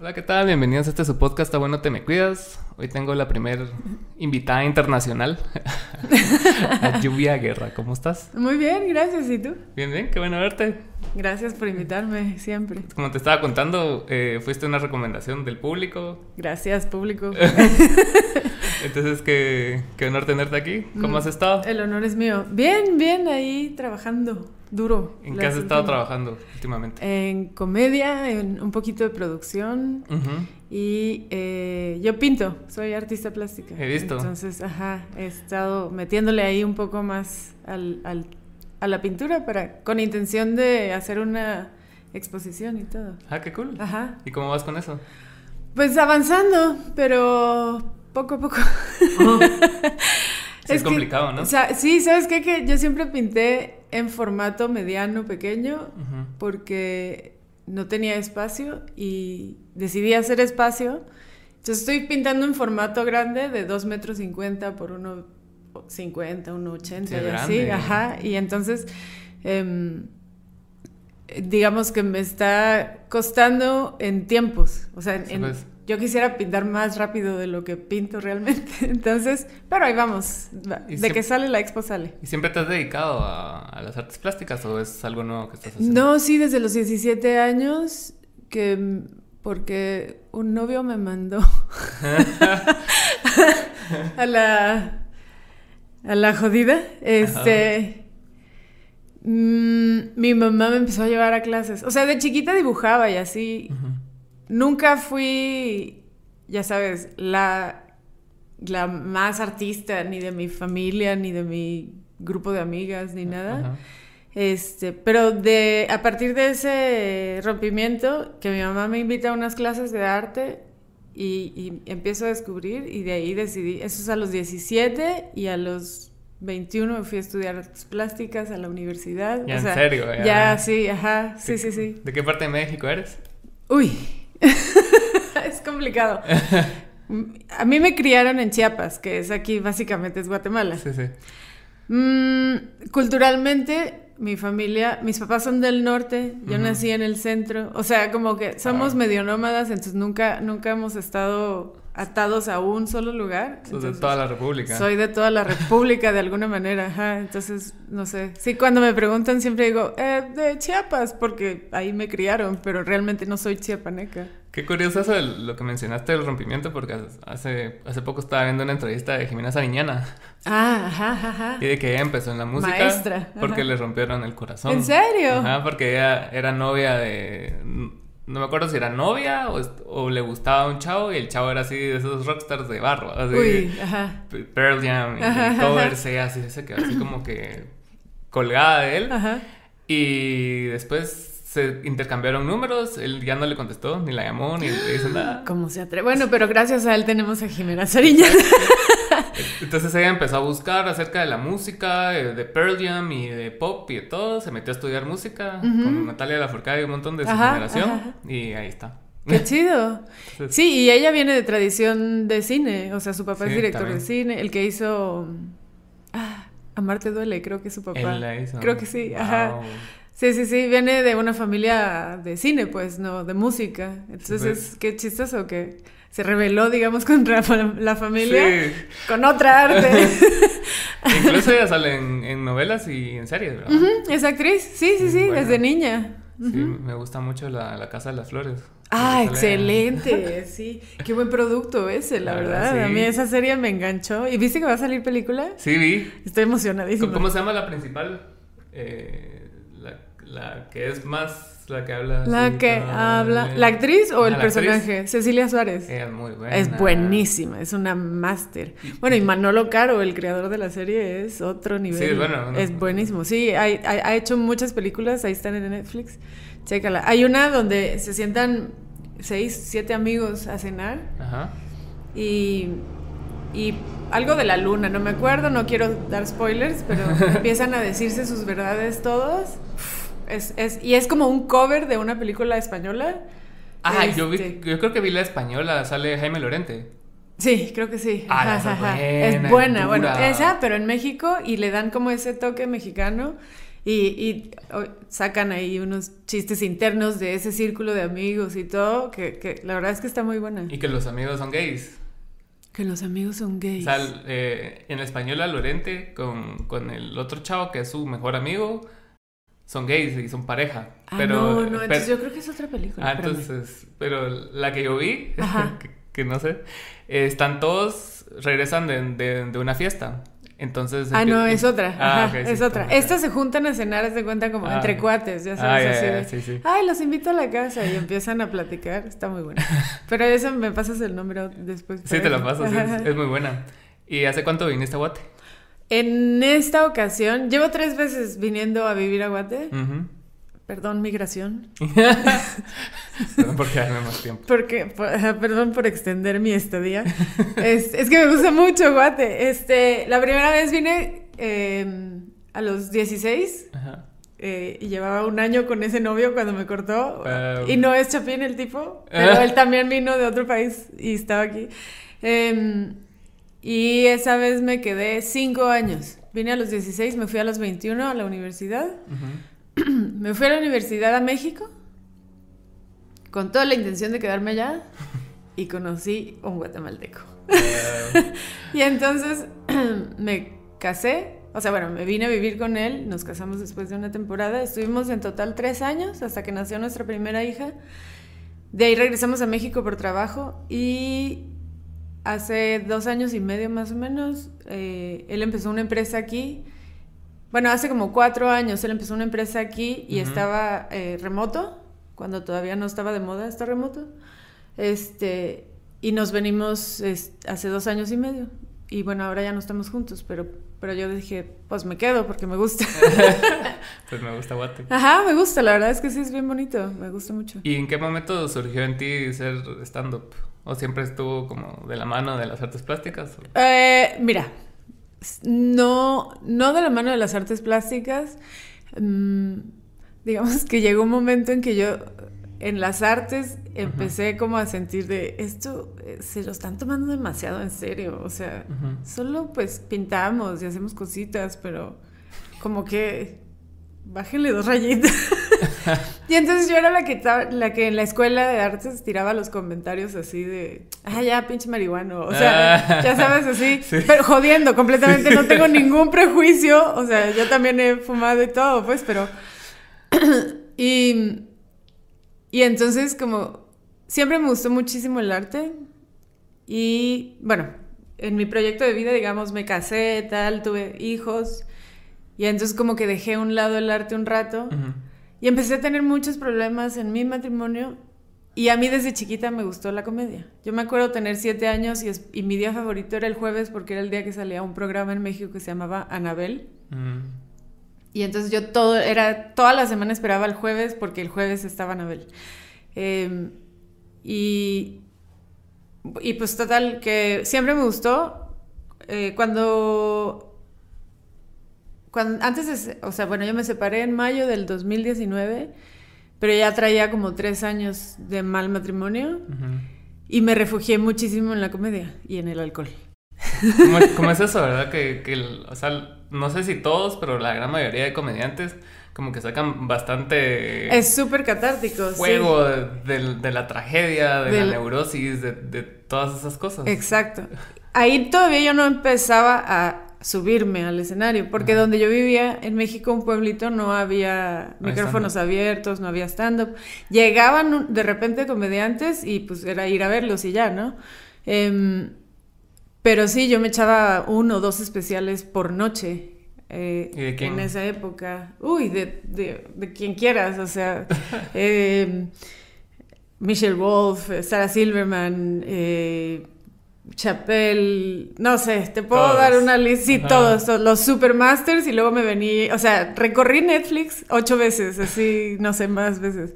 Hola, ¿qué tal? Bienvenidos a este su podcast, Está bueno, te me cuidas. Hoy tengo la primer invitada internacional, a Lluvia Guerra. ¿Cómo estás? Muy bien, gracias. ¿Y tú? Bien, bien, qué bueno verte. Gracias por invitarme siempre. Como te estaba contando, eh, fuiste una recomendación del público. Gracias, público. Entonces, qué, qué honor tenerte aquí. ¿Cómo Mm, has estado? El honor es mío. Bien, bien, ahí trabajando duro. ¿En qué has estado trabajando últimamente? En comedia, en un poquito de producción y eh, yo pinto, soy artista plástica. He visto. Entonces, ajá, he estado metiéndole ahí un poco más al, al- a la pintura para con intención de hacer una exposición y todo. Ah, qué cool. Ajá. ¿Y cómo vas con eso? Pues avanzando, pero poco a poco. Sí, es, que, complicado, ¿no? o sea, sí, ¿sabes qué? Que yo siempre pinté en formato mediano, pequeño, porque no tenía espacio y decidí hacer espacio. Entonces estoy pintando en formato grande de 2 metros 50 por 1,50, 1,80 Sí, y así. Ajá. Y entonces, em, digamos que me está costando en tiempos. O sea, en- pues. Yo quisiera pintar más rápido de lo que pinto realmente. Entonces, pero ahí vamos. De siempre- que sale la expo sale. ¿Y siempre te has dedicado a, a las artes plásticas o es algo nuevo que estás haciendo? No, sí, desde los 17 años, que porque un novio me mandó a la a la jodida. Este mm, mi mamá me empezó a llevar a clases. O sea, de chiquita dibujaba y así. Nunca fui, ya sabes, la la más artista ni de mi familia ni de mi grupo de amigas ni nada. Ajá. Este, pero de a partir de ese rompimiento, que mi mamá me invita a unas clases de arte y, y empiezo a descubrir y de ahí decidí, eso es a los 17 y a los 21 me fui a estudiar artes plásticas a la universidad. Ya, o en serio, Ya, ya. sí, ajá, sí, ¿De- sí, sí. ¿De qué parte de México eres? Uy, es complicado. A mí me criaron en Chiapas, que es aquí básicamente es Guatemala. Sí, sí. Mm, culturalmente, mi familia, mis papás son del norte, yo nací en el centro, o sea, como que somos Ah. medio nómadas, entonces nunca, nunca hemos estado atados a un solo lugar. Sos de toda la República. Soy de toda la república de alguna manera, ajá, entonces, no sé. Sí, cuando me preguntan siempre digo, eh, de Chiapas, porque ahí me criaron, pero realmente no soy chiapaneca. Qué curioso eso de lo que mencionaste del rompimiento, porque hace, hace poco estaba viendo una entrevista de Jimena Sariñana Ah, ajá, ajá, ajá. y de que ella empezó en la música Maestra, porque ajá. le rompieron el corazón. ¿En serio? Ajá, porque ella era novia de... No me acuerdo si era novia o, le gustaba un chavo y el chavo era así de esos rockstars de barro, así Uy, ajá. P- Pearl Jam y Ajá, covers, así se quedó así como que colgada de él. Ajá. Y después se intercambiaron números, él ya no le contestó, ni la llamó, ni le hizo nada. ¿Cómo se atreve? Bueno, pero gracias a él tenemos a Jimena Sariñana. Entonces ella empezó a buscar acerca de la música, eh, de Pearl Jam y de pop y de todo. Se metió a estudiar música con Natalia Lafourcade y un montón de su Ajá, generación. ajá. Y ahí está. Qué chido. Entonces, Sí, y ella viene de tradición de cine, o sea, su papá Sí, es director también. de cine, el que hizo ah, Amarte duele, creo que es su papá. él la hizo. Creo que sí, Wow. ajá. Sí, sí, sí, viene de una familia de cine, pues, no, de música. Entonces, qué chistoso que se rebeló, digamos, contra la familia Sí. con otra arte. Incluso ella sale en, en novelas y en series, ¿verdad? Es actriz, sí, sí, sí, desde niña. Sí, me gusta mucho la, la Casa de las Flores. Ah, excelente, sí. Qué buen producto ese, la, La verdad. verdad, A mí esa serie me enganchó. ¿Y viste que va a salir película? Sí, vi. Estoy emocionadísima. ¿Cómo se llama la principal? Eh, la, la que es más la que habla. La que habla. ¿La actriz o el actriz. personaje? Cecilia Suárez. Ella es muy buena. Es buenísima, es una máster. Bueno, y Manolo Caro, el creador de la serie, es otro nivel. Sí, es bueno, ¿no? Es buenísimo. Sí, hay- hay- ha hecho muchas películas, ahí están en Netflix. Chécala. Hay una donde se sientan seis, siete amigos a cenar Ajá. y, y algo de la luna, no me acuerdo, no quiero dar spoilers, pero empiezan a decirse sus verdades todos. Es, es- y es como un cover de una película española. Ah, yo, vi, Este, yo creo que vi la española, sale Jaime Lorente. Sí, creo que sí. Ah, Ajá, ajá. buena, es buena, bueno, esa, pero en México y le dan como ese toque mexicano. Y, sacan ahí unos chistes internos de ese círculo de amigos y todo, que, la verdad es que está muy buena. Y que los amigos son gays. Que los amigos son gays. O sea, eh, en español a Lorente con, con el otro chavo que es su mejor amigo son gays y son pareja. Ah, pero, no, no, entonces yo creo que es otra película. Ah, entonces, pero la que yo vi, que, no sé, están todos, regresan de, de, una fiesta. Entonces. Ah, no, es otra. Ah, Ajá, es otra. Estas se juntan a cenar, se cuenta como entre ah. cuates, ya sabes, ah, así sí, sí. Ay, los invito a la casa y empiezan a platicar. Está muy bueno. Pero eso me pasas el número después. Sí, te lo paso, es, es, muy buena. ¿Y hace cuánto viniste a Guate? En esta ocasión, llevo tres veces viniendo a vivir a Guate. Perdón, migración. perdón por quedarme más tiempo. Porque, perdón por extender mi estadía. es, que me gusta mucho Guate. Este, la primera vez vine em, a los 16. Eh, y llevaba un año con ese novio cuando me cortó. y no es Chapín el tipo, pero él también vino de otro país y estaba aquí. Eh, y esa vez me quedé cinco años. Vine a los 16, me fui a los 21 a la universidad. me fui a la universidad a México con toda la intención de quedarme allá y conocí un guatemalteco. y entonces me casé, o sea, bueno, me vine a vivir con él, nos casamos después de una temporada, estuvimos en total tres años hasta que nació nuestra primera hija. De ahí regresamos a México por trabajo y hace dos años y medio más o menos, eh, él empezó una empresa aquí. Bueno, hace como cuatro años él empezó una empresa aquí y estaba eh, remoto, cuando todavía no estaba de moda estar remoto. Este, y nos venimos hace dos años y medio. Y bueno, ahora ya no estamos juntos, pero, pero yo dije, pues me quedo porque me gusta. pues me gusta Guate. Ajá, me gusta, la verdad es que sí es bien bonito, me gusta mucho. ¿Y en qué momento surgió en ti ser stand-up? ¿O siempre estuvo como de la mano de las artes plásticas? Eh, mira, no, no de la mano de las artes plásticas. Mm, digamos que llegó un momento en que yo en las artes empecé como a sentir de esto eh, se lo están tomando demasiado en serio, o sea, solo pues pintamos y hacemos cositas, pero como que bájenle dos rayitas. y entonces yo era la que, la que en la escuela de artes tiraba los comentarios así de, ah, ya, pinche marihuano. O sea, ah. ya sabes, así, pero jodiendo completamente. No tengo ningún prejuicio. O sea, yo también he fumado y todo, pues, pero... y, y entonces como, siempre me gustó muchísimo el arte. Y bueno, en mi proyecto de vida, digamos, me casé, tal, tuve hijos. Y entonces como que dejé a un lado el arte un rato y empecé a tener muchos problemas en mi matrimonio y a mí desde chiquita me gustó la comedia. Yo me acuerdo tener siete años y, mi día favorito era el jueves porque era el día que salía un programa en México que se llamaba Anabel. Y entonces yo todo, era, toda la semana esperaba el jueves porque el jueves estaba Anabel. Em, y, y pues total, que siempre me gustó. Eh, cuando antes de, o sea, bueno, yo me separé en mayo del 2019, pero ya traía como tres años de mal matrimonio y me refugié muchísimo en la comedia y en el alcohol. ¿Cómo, es eso, verdad? Que, o sea, no sé si todos, pero la gran mayoría de comediantes como que sacan bastante... Es súper catártico. Fuego de, la tragedia, de, la neurosis, de, de todas esas cosas. Exacto. Ahí todavía yo no empezaba a subirme al escenario, porque donde yo vivía en México, un pueblito, no había micrófonos abiertos, no había stand-up. Llegaban de repente comediantes y pues era ir a verlos y ya, ¿no? Em, pero sí, yo me echaba uno o dos especiales por noche. Eh, en esa época. Uy, de, de, quien quieras, o sea, em, Michelle Wolf, Sarah Silverman, eh, Chapel, no sé, te puedo dar una lista, sí, todos, los Supermasters y luego me vení, o sea, recorrí Netflix ocho veces, así, no sé, más veces.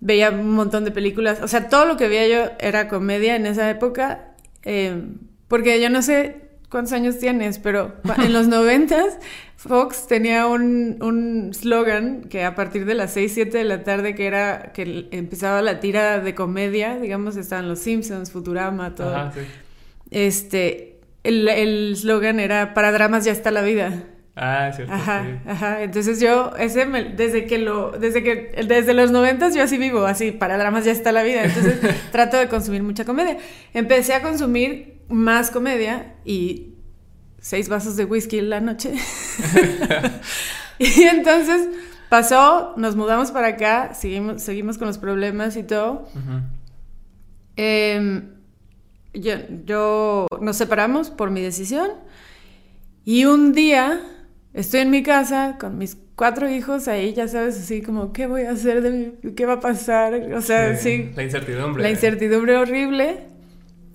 Veía un montón de películas, o sea, todo lo que veía yo era comedia en esa época, eh, porque yo no sé cuántos años tienes, pero en los noventas Fox tenía un slogan que a partir de las 6, 7 de la tarde, que era que empezaba la tira de comedia, digamos, estaban los Simpsons, Futurama, todo. Este, el slogan era, para dramas ya está la vida. Ah, cierto. Ajá, ajá. Entonces yo, ese, desde que lo, desde que, desde los noventas yo así vivo, así, para dramas ya está la vida. Entonces trato de consumir mucha comedia. Empecé a consumir más comedia y seis vasos de whisky en la noche. y entonces pasó, nos mudamos para acá, seguimos, seguimos con los problemas y todo. Em, yo, yo, nos separamos por mi decisión y un día estoy en mi casa con mis cuatro hijos ahí, ya sabes, así como, ¿qué voy a hacer de mi, qué va a pasar? O sea, sí. La incertidumbre. La incertidumbre horrible,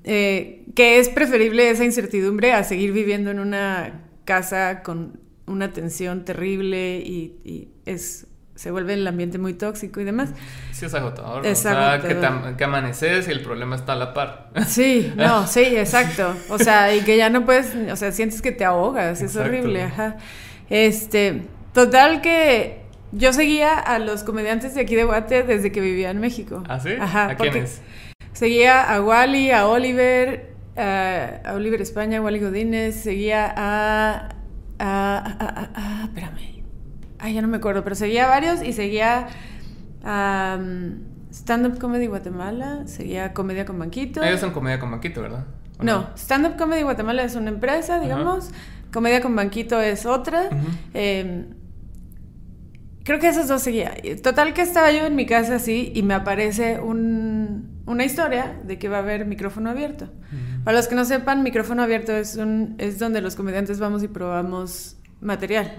eh, que es preferible esa incertidumbre a seguir viviendo en una casa con una tensión terrible y, es se vuelve el ambiente muy tóxico y demás. Sí, es agotador. Es o sea, que, que, amaneces y el problema está a la par. Sí, no, sí, exacto. O sea, y que ya no puedes, o sea, sientes que te ahogas, es horrible, ajá. Este, total que yo seguía a los comediantes de aquí de Guate desde que vivía en México. ¿Ah, sí? Ajá. ¿A quiénes? Seguía a Wally, a Oliver, a Oliver España, a Wally Godínez, seguía a, a, espérame. Ay, ya no me acuerdo, pero seguía varios y seguía um, Stand Up Comedy Guatemala, seguía Comedia con Banquito. Ellos son Comedia con Banquito, ¿verdad? No, Stand Up Comedy Guatemala es una empresa, digamos. Comedia con Banquito es otra. Em, creo que esas dos seguía. Total que estaba yo en mi casa así y me aparece una historia de que va a haber micrófono abierto. Para los que no sepan, micrófono abierto es, un, es donde los comediantes vamos y probamos material.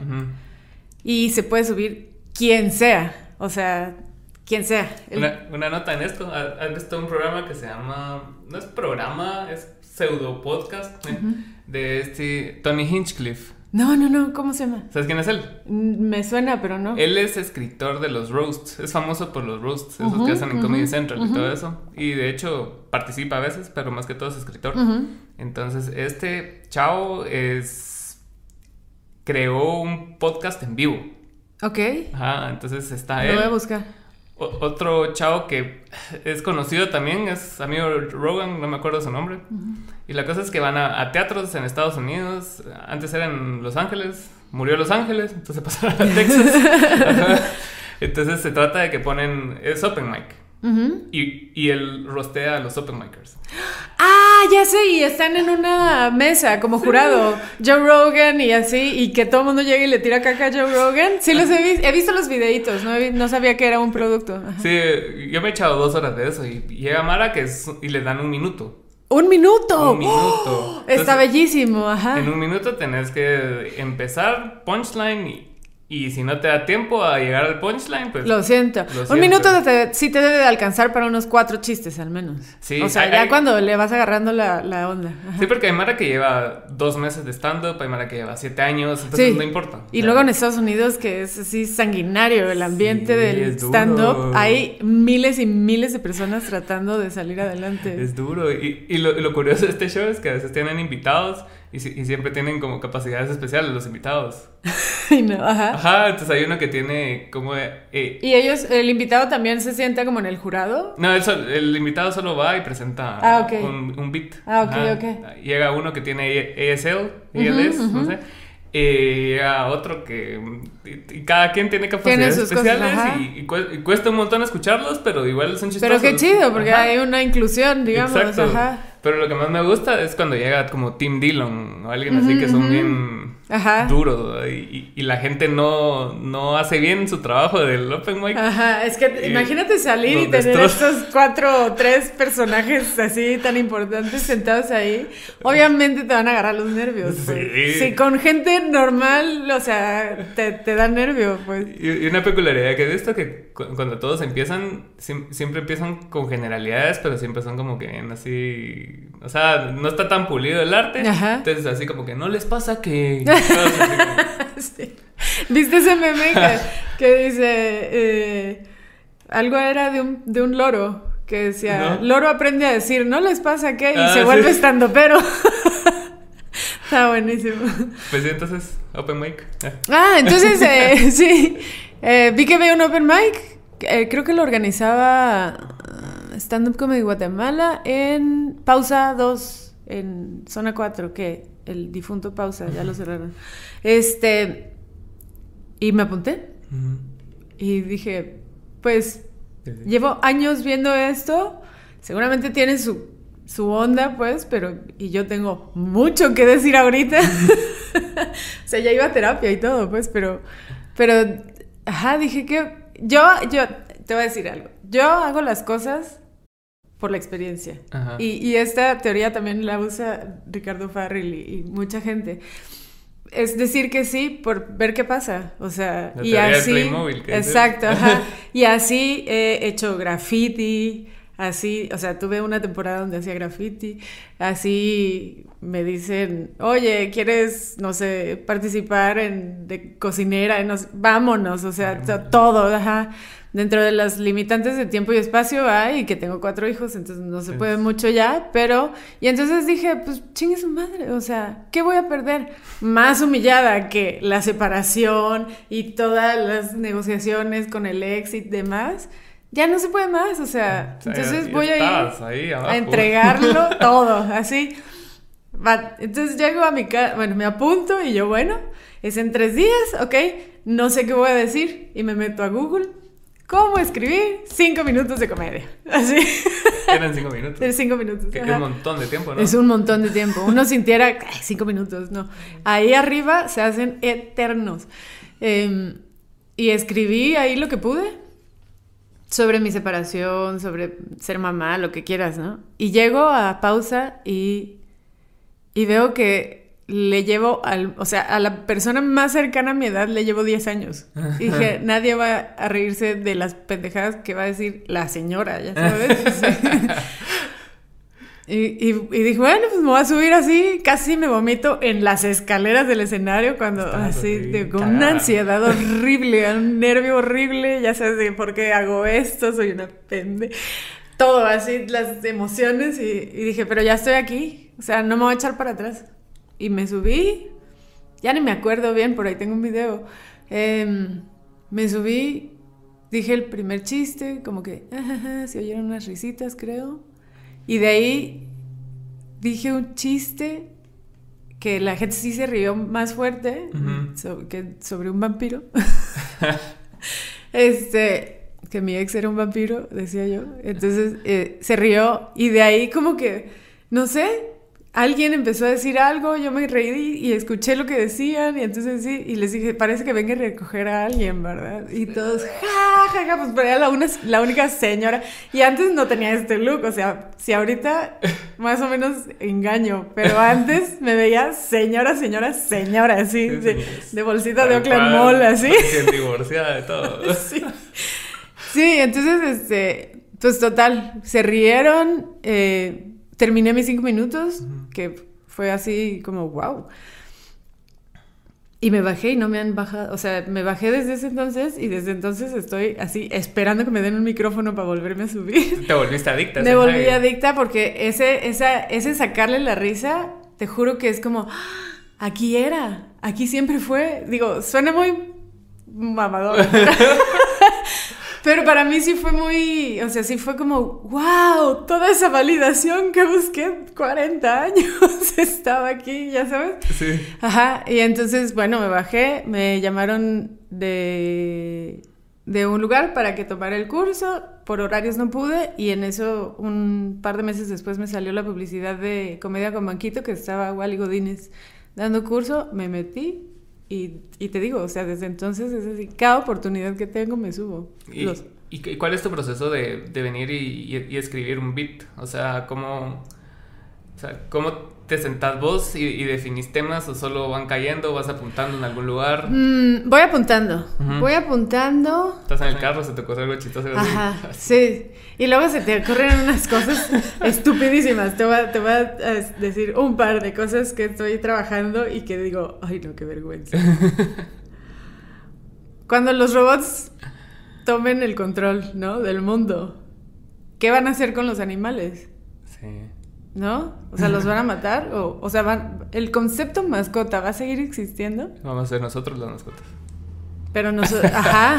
Y se puede subir quien sea. O sea, quien sea. Una, nota en esto. Han visto un programa que se llama... No es programa, es pseudo podcast de este Tony Hinchcliffe. No, no, no, ¿cómo se llama? ¿Sabes quién es él? Mm, me suena, pero no. Él es escritor de los roasts, es famoso por los roasts, esos que hacen en Comedy Central y todo eso. Y de hecho participa a veces, pero más que todo es escritor. Entonces, este chavo es creó un podcast en vivo. Ok. Ajá, entonces está él. Lo voy a buscar otro chavo que es conocido también, es amigo Rogan, no me acuerdo su nombre. Y la cosa es que van a, teatros en Estados Unidos. Antes era en Los Ángeles, murió Los Ángeles, entonces pasaron a Texas. entonces se trata de que ponen, es open mic y, y, él rostea a los open micers. Ah, ya sé, y están en una mesa como jurado. Joe Rogan y así, y que todo el mundo llega y le tira caca a Joe Rogan. Sí, los he, visto, he visto los videitos, no, no sabía que era un producto. Sí, yo me he echado dos horas de eso y llega Mara que es, y le dan un minuto. ¡Un minuto! Un minuto. está bellísimo, ajá. En un minuto tenés que empezar punchline y y si no te da tiempo a llegar al punchline, pues... Lo siento. Un minuto sí te debe de alcanzar para unos cuatro chistes al menos. Sí. O sea, ya cuando le vas agarrando la, onda. Sí, porque hay Mara que lleva dos meses de stand-up, hay Mara que lleva siete años, entonces no importa. Y luego en Estados Unidos, que es así sanguinario el ambiente del stand-up, hay miles y miles de personas tratando de salir adelante. Es duro. Y, y lo, lo curioso de este show es que a veces tienen invitados y, siempre tienen como capacidades especiales los invitados. no, ajá. Ajá, entonces hay uno que tiene como... Eh, ¿Y ellos, el invitado también se sienta como en el jurado? No, el, invitado solo va y presenta ah, un, un, beat. Ah, ok, ok. Llega uno que tiene ASL, ALS, no sé. Y llega otro que... Y, cada quien tiene capacidades especiales y, cuesta un montón escucharlos, pero igual son chistosos. Pero qué chido, porque hay una inclusión, digamos. Exacto. Ajá. Pero lo que más me gusta es cuando llega como Tim Dillon o alguien así que son bien duro y, y, la gente no, no hace bien su trabajo del open mic. Ajá, es que imagínate salir y tener estos cuatro o tres personajes así tan importantes sentados ahí. Obviamente te van a agarrar los nervios. Pues. Sí. con gente normal, o sea, te, te da nervio, pues. Y, una peculiaridad que he visto que cuando todos empiezan, siempre empiezan con generalidades, pero siempre son como que así. O sea, no está tan pulido el arte. Ajá. Entonces, así como que no les pasa que. ¿Viste ese meme que, dice, eh, algo era de un, de un loro? Que decía, loro aprende a decir, no les pasa qué, y ah, se vuelve estando pero. Está buenísimo. Pues sí, entonces, open mic. Ah, entonces, eh, sí. Eh, vi que había un open mic. creo que lo organizaba Stand Up Comedy Guatemala en Pausa 2, en Zona 4, que el difunto Pausa, ya lo cerraron. Este, y me apunté. Y dije, pues, llevo años viendo esto, seguramente tiene su, su onda, pues, pero, y yo tengo mucho que decir ahorita. o sea, ya iba a terapia y todo, pues, pero, pero, ajá, dije que yo, yo, te voy a decir algo. Yo hago las cosas por la experiencia. Y, y, esta teoría también la usa Ricardo Farrell y, mucha gente. Es decir que sí por ver qué pasa. O sea, y así. exacto, ajá. Y así he hecho graffiti. Así, o sea, tuve una temporada donde hacía graffiti. Así me dicen, oye, ¿quieres, no sé, participar en de cocinera? vámonos, o sea, todo, ajá dentro de las limitantes de tiempo y espacio hay y que tengo cuatro hijos, entonces no se puede mucho ya, pero... Y entonces dije, pues chingue su madre, o sea, ¿qué voy a perder? Más humillada que la separación y todas las negociaciones con el ex y demás. Ya no se puede más, o sea, entonces voy a ir a entregarlo todo, así. Entonces llego a mi casa, bueno, me apunto y yo, bueno, es en tres días, ok, no sé qué voy a decir y me meto a Google ¿Cómo escribir cinco minutos de comedia? Así. Eran cinco minutos. Eran cinco minutos. Que es un montón de tiempo, ¿no? Es un montón de tiempo. Uno sintiera cinco minutos, no. Ahí arriba se hacen eternos. Em, y escribí ahí lo que pude sobre mi separación, sobre ser mamá, lo que quieras, ¿no? Y llego a pausa y, y veo que le llevo al, o sea, a la persona más cercana a mi edad le llevo 10 años. Y dije, nadie va a reírse de las pendejadas que va a decir la señora, ya sabes. y, y, dije, bueno, pues me voy a subir así, casi me vomito en las escaleras del escenario cuando así, con una ansiedad horrible, un nervio horrible, ya sabes de por qué hago esto, soy una pende. Todo así, las emociones y, y dije, pero ya estoy aquí, o sea, no me voy a echar para atrás. Y me subí, ya ni me acuerdo bien, por ahí tengo un video. Em, me subí, dije el primer chiste, como que se oyeron unas risitas, creo. Y de ahí dije un chiste que la gente sí se rió más fuerte que sobre un vampiro. este, que mi ex era un vampiro, decía yo. Entonces eh, se rió y de ahí como que, no sé, alguien empezó a decir algo, yo me reí y escuché lo que decían y entonces sí, y les dije, parece que venga a recoger a alguien, ¿verdad? Y todos, ja, ja, ja, pues pero era la, una, la única señora. Y antes no tenía este look, o sea, si ahorita más o menos engaño, pero antes me veía señora, señora, señora, así, de, bolsita de Oakland Mall, así. divorciada de todo. sí. sí, entonces, este, pues total, se rieron, eh, terminé mis cinco minutos, que fue así como, wow. Y me bajé y no me han bajado, o sea, me bajé desde ese entonces y desde entonces estoy así esperando que me den un micrófono para volverme a subir. Te volviste adicta. Me volví adicta porque ese, esa, ese sacarle la risa, te juro que es como, ¡Ah! aquí era, aquí siempre fue. Digo, suena muy mamador. Pero para mí sí fue muy, o sea, sí fue como, wow, toda esa validación que busqué 40 años estaba aquí, ya sabes. Sí. Ajá, y entonces, bueno, me bajé, me llamaron de, de un lugar para que tomara el curso, por horarios no pude, y en eso un par de meses después me salió la publicidad de Comedia con Banquito, que estaba Wally Godínez dando curso, me metí, y, y, te digo, o sea, desde entonces es así, cada oportunidad que tengo me subo. ¿Y, ¿y cuál es tu proceso de, de venir y, y, escribir un beat? O sea, ¿cómo, o sea, ¿cómo te sentás vos y, definís temas o solo van cayendo, vas apuntando en algún lugar? Mm, voy apuntando, voy apuntando. Estás en el carro, se te ocurre algo chistoso. Ajá, sí. Y luego se te ocurren unas cosas estupidísimas. Te voy, a, te voy a decir un par de cosas que estoy trabajando y que digo, ay no, qué vergüenza. Cuando los robots tomen el control, ¿no? Del mundo, ¿qué van a hacer con los animales? Sí. ¿No? O sea, ¿los van a matar? O, o sea, van, ¿el concepto mascota va a seguir existiendo? Vamos a ser nosotros las mascotas. Pero nosotros, ajá.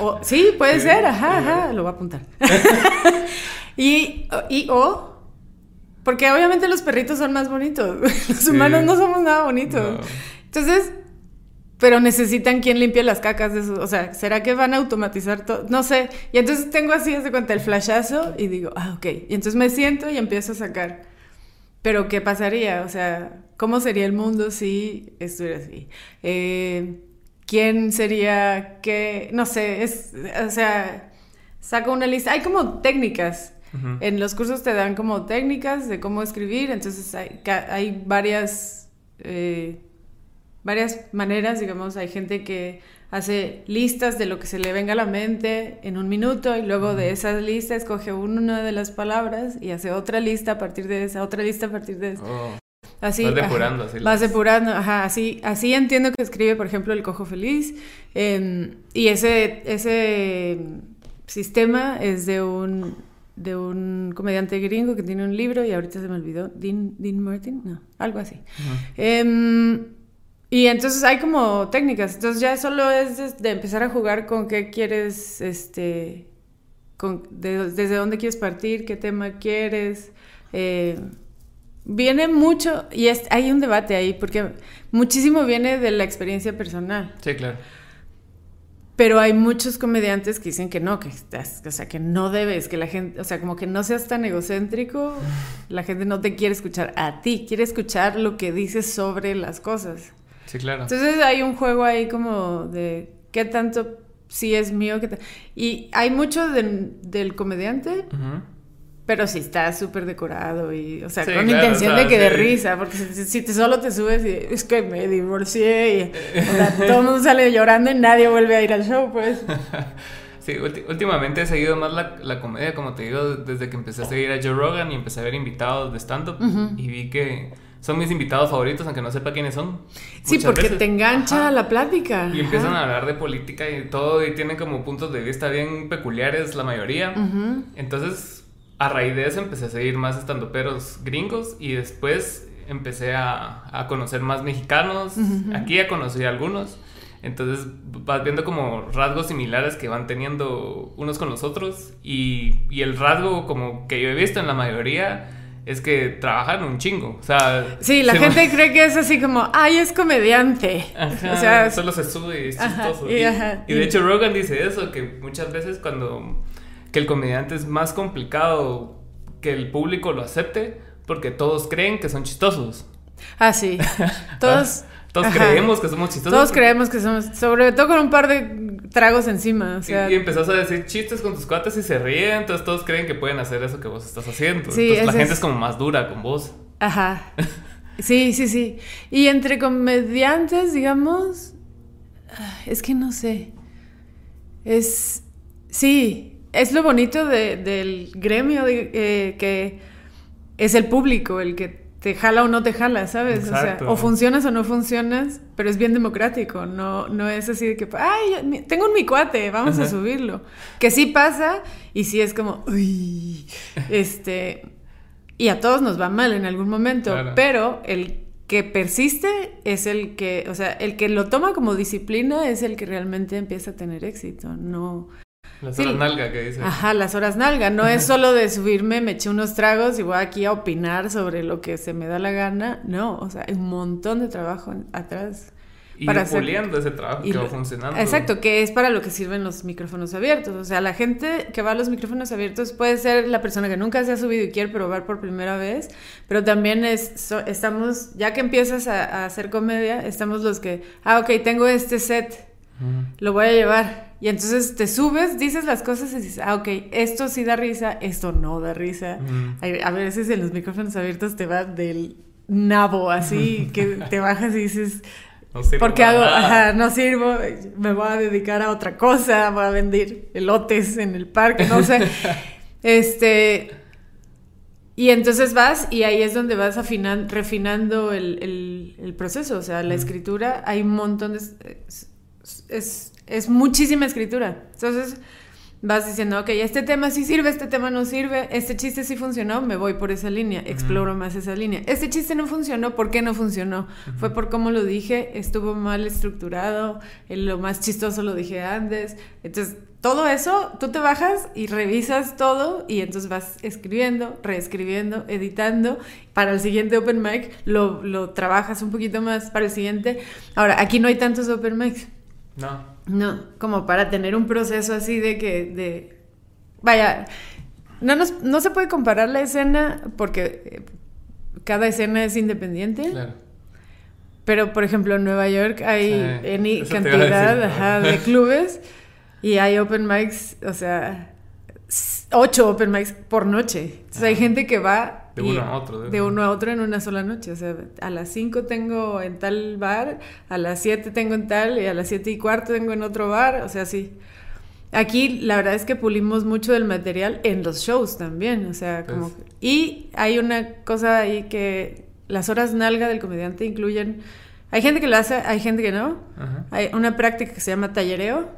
O, sí, puede ser, ajá, ajá. Lo voy a apuntar. y, y o, porque obviamente los perritos son más bonitos. Los humanos no somos nada bonitos. Entonces, pero necesitan quien limpie las cacas de eso. O sea, ¿será que van a automatizar todo? No sé. Y entonces tengo así, hace cuenta, el flashazo y digo, ah, ok. Y entonces me siento y empiezo a sacar. Pero, ¿qué pasaría? O sea, ¿cómo sería el mundo si estuviera así? Eh, ¿Quién sería qué? No sé, es, o sea, saco una lista. Hay como técnicas. En los cursos te dan como técnicas de cómo escribir, entonces hay, hay varias... Eh, varias maneras, digamos, hay gente que hace listas de lo que se le venga a la mente en un minuto y luego de esas listas escoge una de las palabras y hace otra lista a partir de esa, otra lista a partir de esa. Oh. Así, vas depurando, así. Vas depurando, ajá, así, así entiendo que escribe, por ejemplo, El Cojo Feliz. Em, y ese, ese sistema es de un, de un comediante gringo que tiene un libro y ahorita se me olvidó, Dean, Dean Martin, no, algo así. Y entonces hay como técnicas. Entonces ya solo es de, empezar a jugar con qué quieres, este, con, desde dónde quieres partir, qué tema quieres. Eh, viene mucho, y es, hay un debate ahí, porque muchísimo viene de la experiencia personal. Sí, claro. Pero hay muchos comediantes que dicen que no, que estás, o sea, que no debes, que la gente, o sea, como que no seas tan egocéntrico, la gente no te quiere escuchar a ti, quiere escuchar lo que dices sobre las cosas. Sí, claro. Entonces hay un juego ahí como de qué tanto sí es mío. Qué y hay mucho del comediante, pero sí está súper decorado y, o sea, con intención de que de risa, porque si, te solo te subes y es que me divorcié y todo el mundo sale llorando y nadie vuelve a ir al show, pues. Sí, últimamente he seguido más la, la, comedia, como te digo, desde que empecé a seguir a Joe Rogan y empecé a ver invitados de stand-up y vi que son mis invitados favoritos, aunque no sepa quiénes son. Sí, porque te engancha la plática. Y empiezan a hablar de política y todo, y tienen como puntos de vista bien peculiares la mayoría. Entonces, a raíz de eso empecé a seguir más estandoperos gringos y después empecé a, a conocer más mexicanos. Aquí ya conocí a algunos. Entonces vas viendo como rasgos similares que van teniendo unos con los otros y, y el rasgo como que yo he visto en la mayoría es que trabajan un chingo. O sea, sí, la gente cree que es así como, ay, es comediante. o sea, solo se sube y es chistoso. Y, de hecho Rogan dice eso, que muchas veces cuando que el comediante es más complicado que el público lo acepte porque todos creen que son chistosos. Ah, sí. Todos todos creemos que somos chistosos. Todos creemos que somos, sobre todo con un par de tragos encima. y, empezás a decir chistes con tus cuates y se ríen, entonces todos creen que pueden hacer eso que vos estás haciendo. entonces la gente es como más dura con vos. Ajá. Sí, sí, sí. Y entre comediantes, digamos, es que no sé. Es, sí, es lo bonito del gremio eh, que es el público el que te jala o no te jala, ¿sabes? O sea, o funcionas o no funcionas, pero es bien democrático, no, no es así de que, ay, tengo un mi cuate, vamos a subirlo. Que sí pasa y sí es como, uy, este, y a todos nos va mal en algún momento, pero el que persiste es el que, o sea, el que lo toma como disciplina es el que realmente empieza a tener éxito, no las horas nalga que dice. Ajá, las horas nalga. No es solo de subirme, me eché unos tragos y voy aquí a opinar sobre lo que se me da la gana. No, o sea, hay un montón de trabajo atrás. Y para hacer... ese trabajo que va funcionando. Exacto, que es para lo que sirven los micrófonos abiertos. O sea, la gente que va a los micrófonos abiertos puede ser la persona que nunca se ha subido y quiere probar por primera vez, pero también es, estamos, ya que empiezas a, a hacer comedia, estamos los que, ah, ok, tengo este set, lo voy a llevar. Y entonces te subes, dices las cosas y dices, ah, ok, esto sí da risa, esto no da risa. A veces en los micrófonos abiertos te va del nabo así, que te bajas y dices, no porque hago, ajá, no sirvo, me voy a dedicar a otra cosa, voy a vender elotes en el parque, no sé. este. Y entonces vas y ahí es donde vas afinando, refinando el, el, proceso. O sea, la escritura, hay un montón de es, es muchísima escritura. Entonces, vas diciendo, ok, este tema sí sirve, este tema no sirve, este chiste sí funcionó, me voy por esa línea, exploro más esa línea. Este chiste no funcionó, ¿por qué no funcionó? Fue por cómo lo dije, estuvo mal estructurado, lo más chistoso lo dije antes. Entonces, todo eso, tú te bajas y revisas todo y entonces vas escribiendo, reescribiendo, editando. Para el siguiente open mic lo, lo trabajas un poquito más para el siguiente. Ahora, aquí no hay tantos open mics. No. No, como para tener un proceso así de que, de, vaya, no, nos, no se puede comparar la escena porque eh, cada escena es independiente. Claro. Pero, por ejemplo, en Nueva York hay Sí, any cantidad ajá, de clubes y hay open mics, o sea, ocho open mics por noche. Entonces hay gente que va De uno a otro, de- De uno a otro en una sola noche. O sea, a las 5 tengo en tal bar, a las 7 tengo en tal y a las 7 y cuarto tengo en otro bar. O sea, sí. Aquí la verdad es que pulimos mucho del material en los shows también. O sea, como... Pues- Y hay una cosa ahí que las horas nalga del comediante incluyen... Hay gente que lo hace, hay gente que no. Ajá. Hay una práctica que se llama tallereo.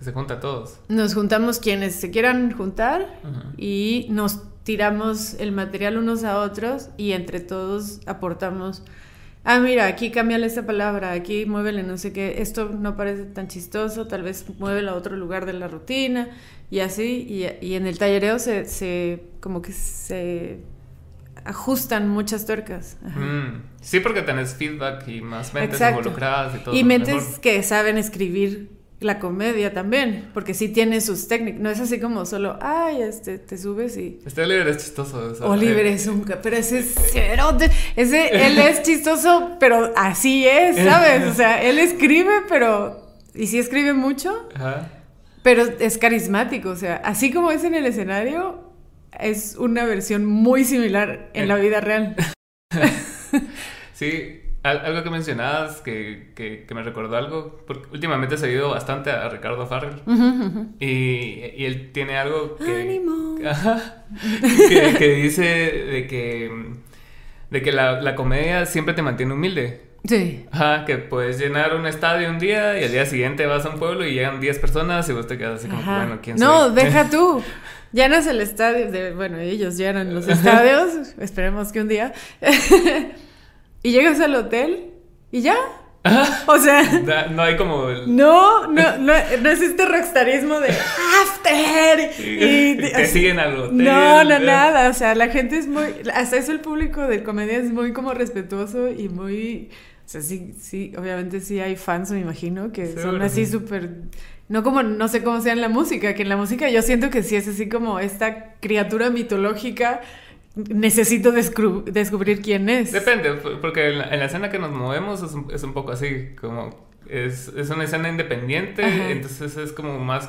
Se junta a todos. Nos juntamos quienes se quieran juntar Ajá. y nos tiramos el material unos a otros y entre todos aportamos. Ah, mira, aquí cámbiale esta palabra, aquí muévele no sé qué, esto no parece tan chistoso, tal vez muévelo a otro lugar de la rutina y así, y, y en el tallereo se, se, como que se ajustan muchas tuercas. Mm, Sí, porque tenés feedback y más mentes Exacto. involucradas y todo. Y mentes mejor. que saben escribir la comedia también, porque sí tiene sus técnicas, no es así como solo, ay, este, te subes y... Este Oliver es chistoso. o sea, Oliver eh, es un... Pero ese es cero... ese, él es chistoso, pero así es, ¿sabes? O sea, él escribe, pero... Y sí escribe mucho, Ajá. pero es carismático. O sea, así como es en el escenario, es una versión muy similar en la vida real. Sí, algo que mencionabas que, que, que me recordó algo, porque últimamente he seguido bastante a Ricardo Farrell y, y él tiene algo que, Ánimo. Que, que dice de que, de que la, la comedia siempre te mantiene humilde. Sí. Ajá, que puedes llenar un estadio un día y al día siguiente vas a un pueblo y llegan 10 personas y vos te quedas así como, Ajá. bueno, ¿quién no, soy? deja tú. Llenas el estadio, de, bueno, ellos llenan los estadios, esperemos que un día. Y llegas al hotel y ya. O sea, No hay como el... no, no, no, no es este rockstarismo de after y, te siguen al hotel. No, no, nada. O sea, la gente es muy. Hasta eso el público de comedia es muy como respetuoso y muy. O sea, sí, sí, obviamente sí hay fans, me imagino, que son así sí. súper. No como, no sé cómo sea en la música, que en la música yo siento que sí es así como esta criatura mitológica. Necesito descubrir quién es. Depende, por- porque en la, en la escena que nos movemos es un, es un poco así, como es, es una escena independiente, Ajá. entonces es como más,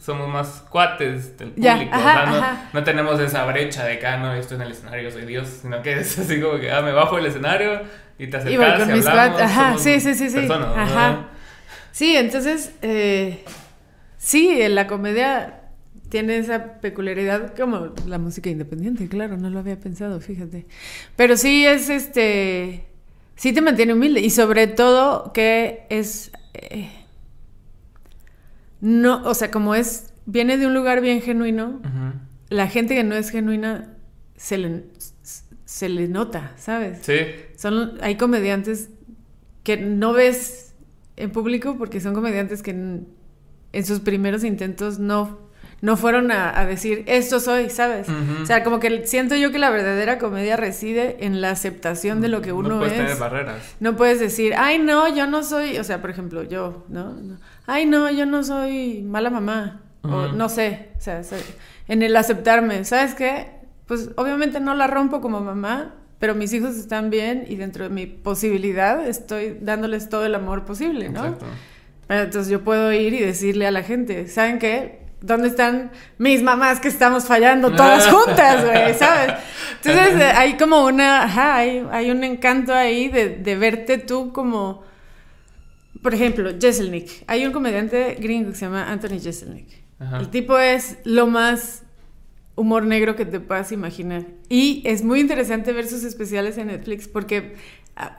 somos más cuates del Ya, público, ajá, o sea, no, tenemos esa brecha de que, ah, no, estoy en el escenario, soy Dios, sino que es así como que, ah, me bajo del escenario y te Y acercas con y mis hablamos, cuates. Ajá, somos sí, sí, sí, sí. personas, ¿no? Ajá. Sí, entonces, eh, sí, en la comedia tiene esa peculiaridad como la música independiente, claro, no lo había pensado, fíjate. Pero sí es este, sí te mantiene humilde y sobre todo que es, eh, no, o sea, como es, viene de un lugar bien genuino, la gente que no es genuina se le, se le nota, ¿sabes? Sí, Son, hay comediantes que no ves en público porque son comediantes que en, en sus primeros intentos no, no fueron a, a decir esto soy, ¿sabes? O sea, como que siento yo que la verdadera comedia reside en la aceptación de lo que uno no puedes tener es. barreras. No puedes decir, ay, no, yo no soy, o sea, por ejemplo, yo, ¿no? Ay, no, yo no soy mala mamá. O no sé, o sea, se- en el aceptarme, ¿sabes qué? Pues obviamente no la rompo como mamá, pero mis hijos están bien y dentro de mi posibilidad estoy dándoles todo el amor posible, ¿no? Exacto. Entonces yo puedo ir y decirle a la gente, ¿saben qué? ¿Dónde están mis mamás que estamos fallando todas juntas, güey? ¿Sabes? Entonces hay como una, ajá, hay, hay un encanto ahí de, de verte tú como, por ejemplo, Jeselnik. Hay un comediante gringo que se llama Anthony Jeselnik. Ajá. El tipo es lo más humor negro que te puedas imaginar. Y es muy interesante ver sus especiales en Netflix porque ah,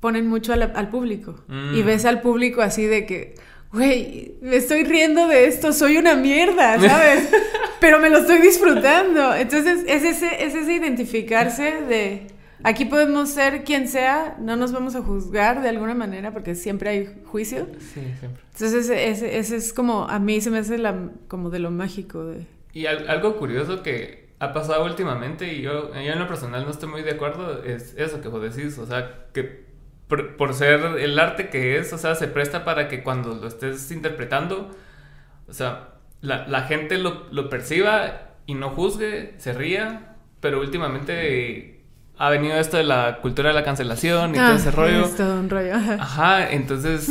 ponen mucho la- al público. Mm. Y ves al público así de que, güey, me estoy riendo de esto, soy una mierda, ¿sabes? Pero me lo estoy disfrutando. Entonces, es ese, es ese identificarse de, aquí podemos ser quien sea, no nos vamos a juzgar de alguna manera, porque siempre hay juicio. Sí, siempre. Entonces, ese, ese es como, a mí se me hace la, como de lo mágico de... Y al- algo curioso que ha pasado últimamente, y yo, yo en lo personal no estoy muy de acuerdo, es eso que vos decís, o sea, que por, por ser el arte que es, o sea, se presta para que cuando lo estés interpretando, o sea, la, la gente lo, lo perciba y no juzgue, se ría, pero últimamente ha venido esto de la cultura de la cancelación y todo ese Ah, rollo. Es todo un rollo. ajá. Ajá, entonces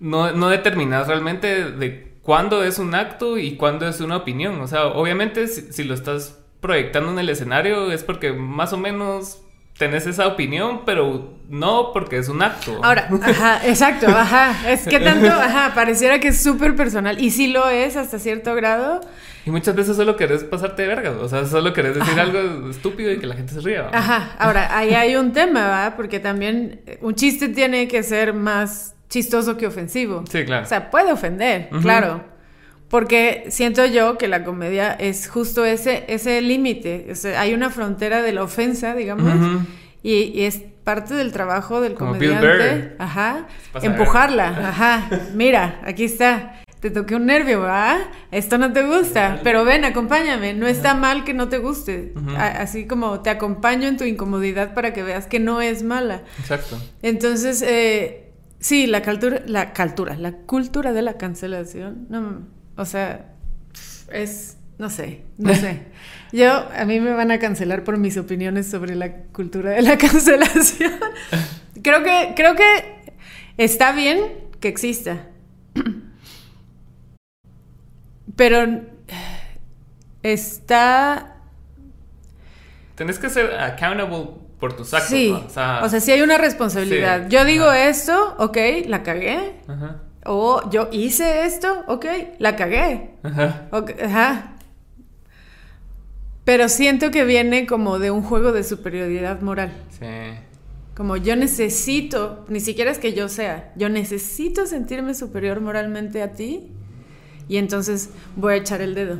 no, no determinas realmente de cuándo es un acto y cuándo es una opinión. O sea, obviamente si, si lo estás proyectando en el escenario es porque más o menos tenés esa opinión, pero no porque es un acto. Ahora, ajá, exacto, ajá. Es que tanto, ajá, pareciera que es súper personal. Y sí lo es hasta cierto grado. Y muchas veces solo querés pasarte de verga. O sea, solo querés decir algo estúpido y que la gente se ría. Ajá, ahora, ahí hay un tema, ¿va? Porque también eh, un chiste tiene que ser más chistoso que ofensivo. Sí, claro. O sea, puede ofender, claro. Porque siento yo que la comedia es justo ese, ese límite. O sea, hay una frontera de la ofensa, digamos. Y, y es parte del trabajo del Como comediante. Ajá. Empujarla. Ajá. Mira, aquí está. Te toqué un nervio, ¿va? Esto no te gusta. Pero ven, acompáñame. No está mal que no te guste. Así como te acompaño en tu incomodidad para que veas que no es mala. Exacto. Entonces, eh, sí, la cultura, la cultura, la cultura de la cancelación, no, o sea, es, no sé, no sé. Yo, a mí me van a cancelar por mis opiniones sobre la cultura de la cancelación. Creo que, creo que está bien que exista. Pero está Tenés que ser accountable por tus actos. Sí. O sea, o sea, sí hay una responsabilidad. sí, Yo digo ajá. esto, ok, la cagué. Ajá. O yo hice esto, ok, la cagué. Ajá. Ajá. Pero siento que viene como de un juego de superioridad moral. Sí. Como yo necesito, ni siquiera es que yo sea, yo necesito sentirme superior moralmente a ti y entonces voy a echar el dedo.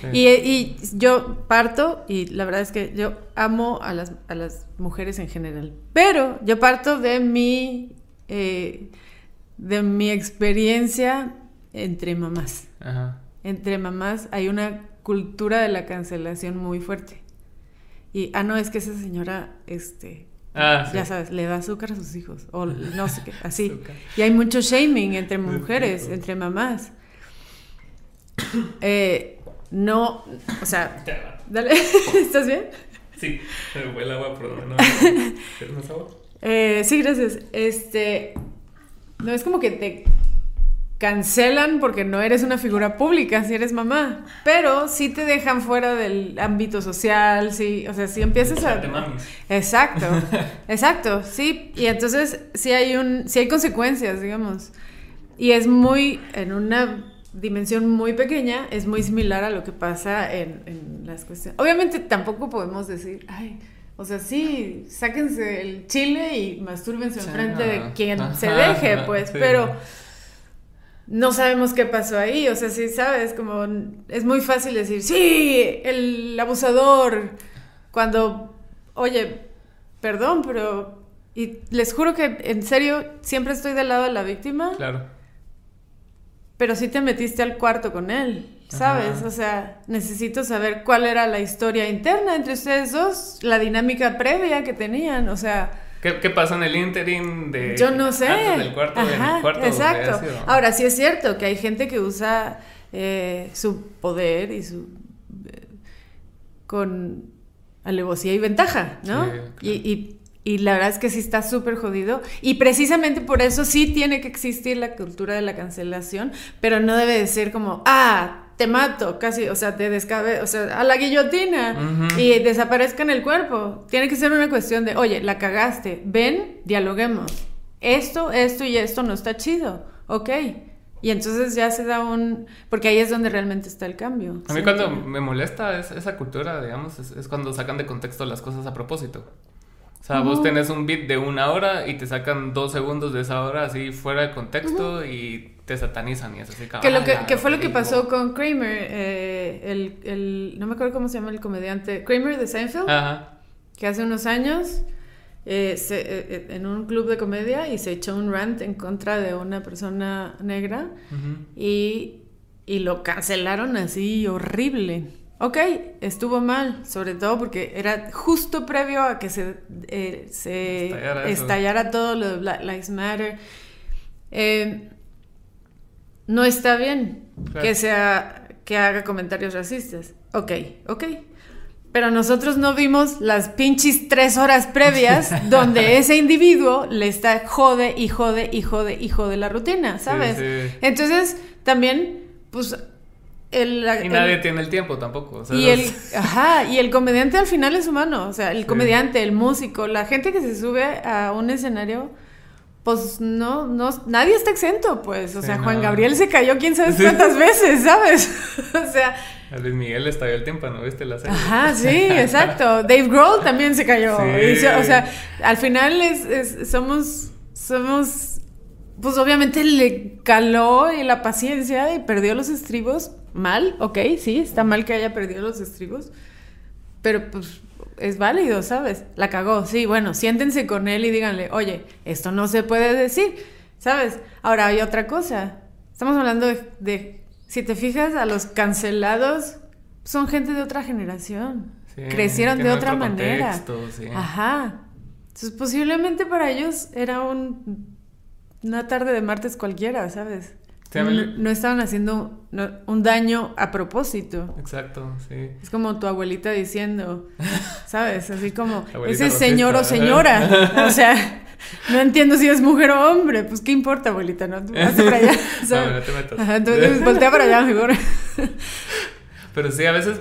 Sí. Y, y yo parto, y la verdad es que yo amo a las, a las mujeres en general, pero yo parto de mi, eh, de mi experiencia entre mamás. Ajá. Entre mamás hay una cultura de la cancelación muy fuerte. Y, ah, no, es que esa señora, este, Ah, sí. ya sabes, le da azúcar a sus hijos, o no sé qué, así. Azúcar. Y hay mucho shaming entre mujeres, entre mamás. Eh, no, o sea, dale, ¿estás bien? Sí, me fue el agua por donde no. ¿Quieres más agua? Eh, sí, gracias. Este, no es como que te cancelan porque no eres una figura pública si eres mamá, pero sí te dejan fuera del ámbito social, sí, o sea, si empiezas a... Exacto, exacto, sí, y entonces sí hay un, sí hay consecuencias, digamos, y es muy, en una dimensión muy pequeña, es muy similar a lo que pasa en, en las cuestiones. Obviamente tampoco podemos decir, ay, o sea, sí, sáquense el chile y mastúrbense Sí, enfrente de quien Ajá, se deje, pues, sí. pero no sabemos qué pasó ahí, o sea, sí sabes, como es muy fácil decir, sí, el abusador, cuando, oye, perdón, pero, y les juro que en serio siempre estoy del lado de la víctima, Claro. pero sí te metiste al cuarto con él, ¿sabes? Ajá. O sea, necesito saber cuál era la historia interna entre ustedes dos, la dinámica previa que tenían, o sea... ¿Qué, qué pasó en el interim de. Yo no sé. Antes del cuarto, en Ajá, el cuarto. donde exacto. Ahora sí es cierto que hay gente que usa eh, su poder y su eh, con alevosía y ventaja, ¿no? Sí, claro. y, y- y la verdad es que sí está súper jodido. Y precisamente por eso sí tiene que existir la cultura de la cancelación, pero no debe de ser como, ah, te mato, casi, o sea, te descabe, o sea, a la guillotina y desaparezca en el cuerpo. Tiene que ser una cuestión de, oye, la cagaste, ven, dialoguemos. Esto, esto y esto no está chido, ok. Y entonces ya se da un... Porque ahí es donde realmente está el cambio. A mí cuando me molesta es- esa cultura, digamos, es, es cuando sacan de contexto las cosas a propósito. O sea, vos tenés un beat de una hora y te sacan dos segundos de esa hora así fuera de contexto y te satanizan y es así. Que, lo que, que fue lo que pasó con Kramer, eh, el, el, no me acuerdo cómo se llama el comediante, Kramer de Seinfeld, Ajá. que hace unos años eh, se- eh, eh, en un club de comedia y se echó un rant en contra de una persona negra y, y lo cancelaron así horrible. Ok, estuvo mal, sobre todo porque era justo previo a que se, eh, se Estallara estallara todo lo de Black Lives Matter. Eh, no está bien Claro. que, sea, que haga comentarios racistas. Ok, ok. Pero nosotros no vimos las pinches tres horas previas donde ese individuo le está jode y jode y jode y jode la rutina, ¿sabes? sí. Entonces, también, pues, el... Y el- nadie tiene el tiempo tampoco. o sea, y el, los- ajá, y el comediante al final es humano, o sea, el comediante, el músico, la gente que se sube a un escenario, pues no, no, nadie está exento, pues, o Sí, sea, no. Juan Gabriel se cayó quién sabe Sí. cuántas veces, ¿sabes? o sea, a Luis Miguel le estalló el tímpano, ¿viste la serie? ajá, sí, exacto. Dave Grohl también se cayó. Sí. Y se- o sea, al final es, es- somos, somos, pues obviamente le caló y la paciencia y perdió los estribos. Mal, ok, sí, está mal que haya perdido los estribos. Pero pues es válido, ¿sabes? La cagó, sí, bueno, siéntense con él y díganle, oye, esto no se puede decir, ¿sabes? Ahora hay otra cosa. Estamos hablando de, de- si te fijas, a los cancelados son gente de otra generación. Sí, Crecieron de otra manera. contexto, sí. Ajá. Entonces posiblemente para ellos era un, una tarde de martes cualquiera, ¿sabes? No, estaban haciendo no- un daño a propósito. Exacto, sí. Es como tu abuelita diciendo, ¿sabes? Así como, ese señor o señora. O sea, no entiendo si es mujer o hombre. Pues, ¿qué importa, abuelita? No, vas para allá. ¿sabes? No, no te metas. Ajá, entonces, voltea para allá mejor. Pero sí, a veces,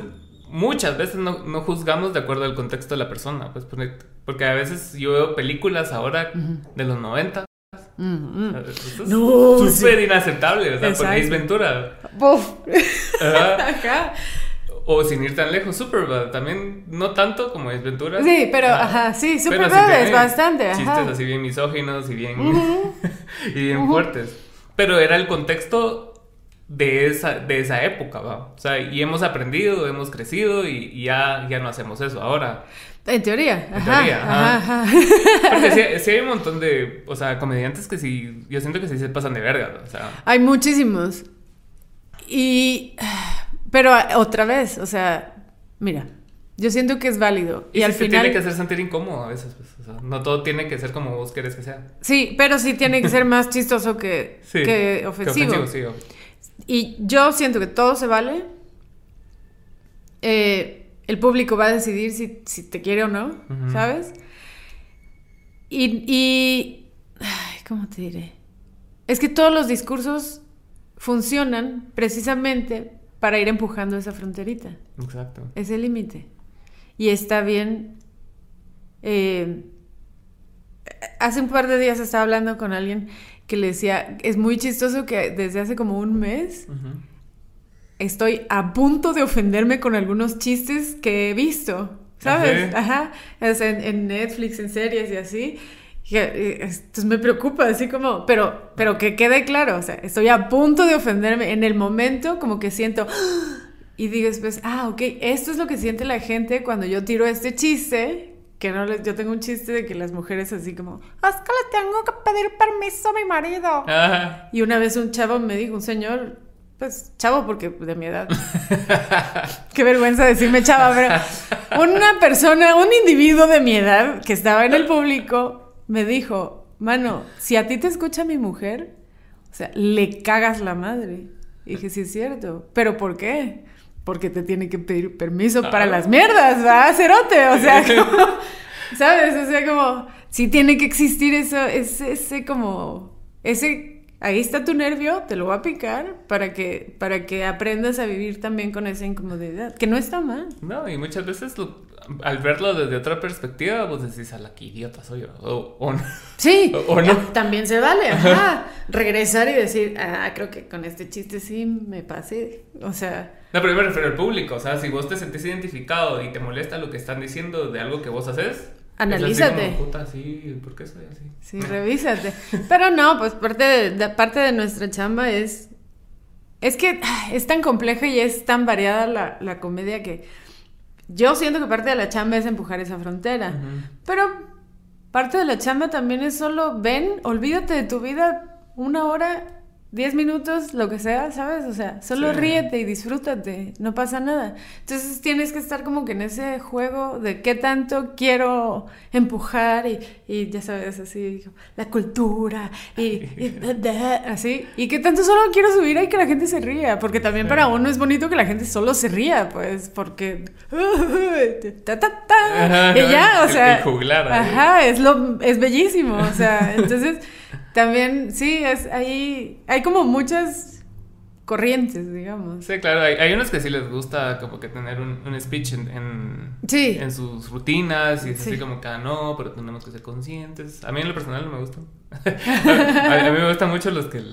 muchas veces no, no juzgamos de acuerdo al contexto de la persona. Pues porque, porque a veces yo veo películas ahora de los 90. Mm, mm. Eso es No, súper inaceptable. O sea, por Exacto. Ace Ventura. Ajá. O sin ir tan lejos, Superbad. También no tanto como Ace Ventura. Sí, pero, ajá, sí, Superbad es bastante, ajá. Chistes así bien misóginos y bien, y bien fuertes. Pero era el contexto de esa, de esa época, ¿va? O sea, y hemos aprendido, hemos crecido y, y ya, ya no hacemos eso ahora. En teoría. En ajá, teoría, ajá, ajá. ajá. Porque sí, sí hay un montón de, o sea, comediantes que sí, yo siento que sí se pasan de verga, o sea. Hay muchísimos. Y. Pero otra vez, o sea, mira, yo siento que es válido. Y, Y, al sí final. tiene que hacer sentir incómodo a veces, pues, o sea, no todo tiene que ser como vos querés que sea. Sí, pero sí tiene que ser más chistoso que, Sí. que que ofensivo. sí. Y yo siento que todo se vale. Eh, el público va a decidir si, si te quiere o no. ¿sabes? Y, y- ay, ¿Cómo te diré? Es que todos los discursos funcionan precisamente para ir empujando esa fronterita, Exacto. ese límite. Y está bien. eh, hace un par de días estaba hablando con alguien que le decía, es muy chistoso que desde hace como un mes. Estoy a punto de ofenderme con algunos chistes que he visto, ¿sabes? ¿Ah, Ajá, o sea, en, en Netflix, en series y así. Entonces me preocupa, así como, pero, pero que quede claro, o sea, estoy a punto de ofenderme en el momento, como que siento, y digo después, ah, ok, esto es lo que siente la gente cuando yo tiro este chiste, que no les, yo tengo un chiste de que las mujeres así como, es que le tengo que pedir permiso a mi marido. Ajá. Y una vez un chavo me dijo, un señor, pues chavo porque de mi edad. Qué vergüenza decirme chava, pero una persona, un individuo de mi edad que estaba en el público me dijo, mano, si a ti te escucha mi mujer, o sea, le cagas la madre. Y dije, sí es cierto, pero ¿por qué? Porque te tiene que pedir permiso para las mierdas, ¿va? Cerote, o sea, como, ¿sabes? O sea, como, sí tiene que existir eso, ese, ese como, ese, ahí está tu nervio, te lo voy a picar para que, para que aprendas a vivir también con esa incomodidad, que no está mal. No, y muchas veces lo- al verlo desde otra perspectiva, vos decís, a la que idiota soy yo. O, o no. Sí, O- o no. también se vale, ajá. Regresar y decir, ah, creo que con este chiste sí me pasé. O sea, No, pero yo me refiero al público. O sea, si vos te sentís identificado y te molesta lo que están diciendo de algo que vos haces, analízate. puta, sí, ¿por qué soy así? Sí, revísate. Pero no, pues parte de, parte de nuestra chamba es... Es que es tan compleja y es tan variada la, la comedia que yo siento que parte de la chamba es empujar esa frontera. Pero parte de la chamba también es solo ven, olvídate de tu vida una hora 10 minutos, lo que sea, ¿sabes? O sea, solo ríete y disfrútate, no pasa nada. Entonces tienes que estar como que en ese juego de qué tanto quiero empujar y, ya sabes, así, la cultura y, así. Y qué tanto solo quiero subir ahí que la gente se ría, porque también para uno es bonito que la gente solo se ría, pues, porque... Ta, ta, ta, y ya, o sea... ajá, es, lo, es bellísimo, o sea, entonces... También, sí, es ahí hay como muchas corrientes, digamos. Sí, claro, hay, hay unos que sí les gusta como que tener un, un speech en, en, en, sus rutinas y es así como que, ah, no, pero tenemos que ser conscientes. A mí en lo personal no me gustan. a, a, mí me gustan mucho los que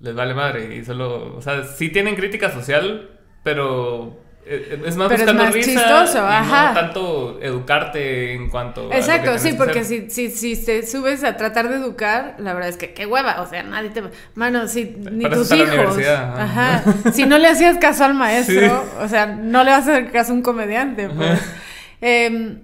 les vale madre y solo, o sea, sí tienen crítica social, pero eh, es más buscando risa chistoso, ajá. no tanto educarte en cuanto Exacto, sí, porque si, si, si te subes a tratar de educar, la verdad es que qué hueva, o sea, nadie te... Mano, si ni tus hijos... Ajá. si no le hacías caso al maestro, o sea, no le vas a hacer caso a un comediante, pues. Em,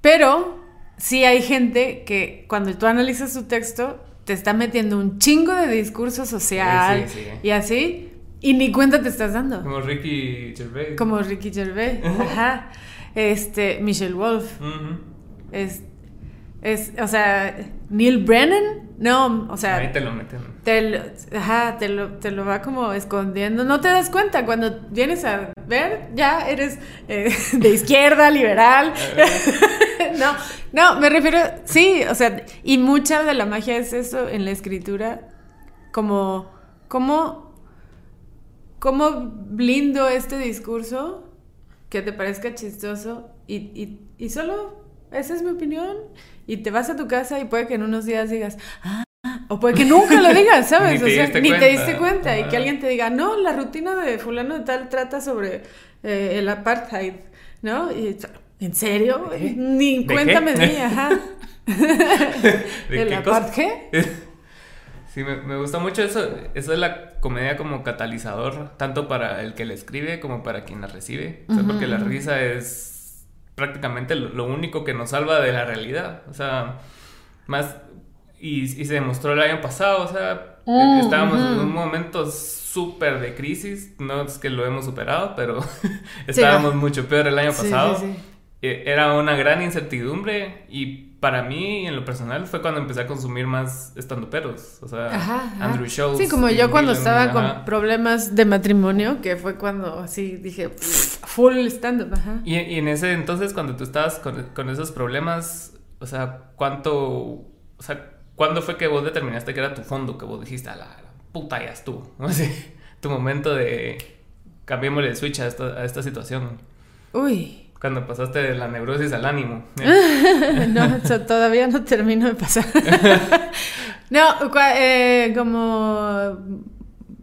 pero sí hay gente que cuando tú analizas su texto, te está metiendo un chingo de discurso social y así y ni cuenta te estás dando. Como Ricky Gervais. Como Ricky Gervais, ajá. Este, Michelle Wolf. Es, es, o sea, Neil Brennan, no, o sea... Ahí te lo meten. Te lo, ajá, te lo, te lo va como escondiendo. No te das cuenta, cuando vienes a ver, ya eres eh, de izquierda, liberal. no, no, me refiero, sí, o sea, y mucha de la magia es eso en la escritura, como, como ¿Cómo blindo este discurso que te parezca chistoso y, y, solo esa es mi opinión? Y te vas a tu casa y puede que en unos días digas, ah, o puede que nunca lo digas, ¿sabes? ni, te, o sea, ni te diste cuenta. Y que alguien te diga, no, la rutina de fulano de tal trata sobre eh, el apartheid, ¿no? Y, ¿En serio? Ni cuéntame de mí, ajá. ¿El apartheid? Sí, me, me, gusta mucho eso. Eso es la comedia como catalizador, tanto para el que la escribe como para quien la recibe. O sea, porque la risa es prácticamente lo, único que nos salva de la realidad. O sea, más. Y, se demostró el año pasado, o sea, mm, estábamos en un momento súper de crisis. No es que lo hemos superado, pero estábamos mucho peor el año pasado. E, era una gran incertidumbre y para mí, en lo personal, fue cuando empecé a consumir más estandoperos. O sea, Andrew Schultz. Sí, como yo cuando estaba con problemas de matrimonio, que fue cuando así dije, full stand-up. Y, y, en ese entonces, cuando tú estabas con, con, esos problemas, o sea, ¿cuánto. O sea, ¿cuándo fue que vos determinaste que era tu fondo? Que vos dijiste, a la, puta, ya estuvo. Así, tu momento de. Cambiémosle el switch a esta, a esta situación. Uy. Cuando pasaste de la neurosis al ánimo. no, todavía no termino de pasar. no, eh, como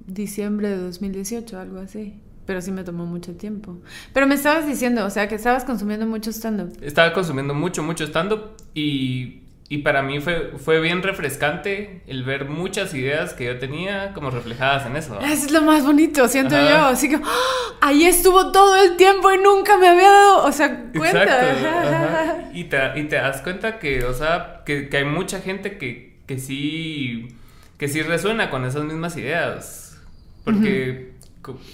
diciembre de 2018, algo así. Pero sí me tomó mucho tiempo. Pero me estabas diciendo, o sea, que estabas consumiendo mucho stand-up. Estaba consumiendo mucho, mucho stand-up y y para mí fue, fue bien refrescante el ver muchas ideas que yo tenía como reflejadas en eso. Eso es lo más bonito, siento yo. Así que ¡ah! ahí estuvo todo el tiempo y nunca me había dado, o sea, cuenta. Exacto. Y, te, y te das cuenta que, o sea, que, que hay mucha gente que, que, sí, que sí resuena con esas mismas ideas. Porque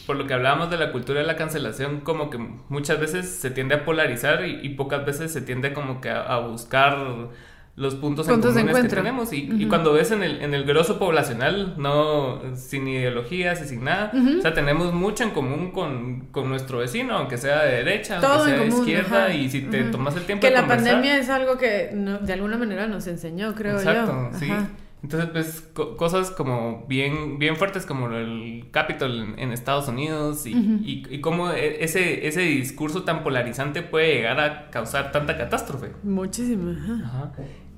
por lo que hablábamos de la cultura de la cancelación, como que muchas veces se tiende a polarizar y, pocas veces se tiende como que a buscar los puntos, en comunes que tenemos. Y, y, cuando ves en el, en el grosso poblacional, no sin ideologías y sin nada, o sea, tenemos mucho en común con, con, nuestro vecino, aunque sea de derecha, aunque sea de izquierda, y si te tomas el tiempo que la pandemia es algo que de alguna manera nos enseñó, creo Exacto, sí. Entonces, pues, cosas como bien, bien fuertes como el Capitol en, Estados Unidos y, y, y, cómo e, ese, ese discurso tan polarizante puede llegar a causar tanta catástrofe. Muchísimo. Ajá.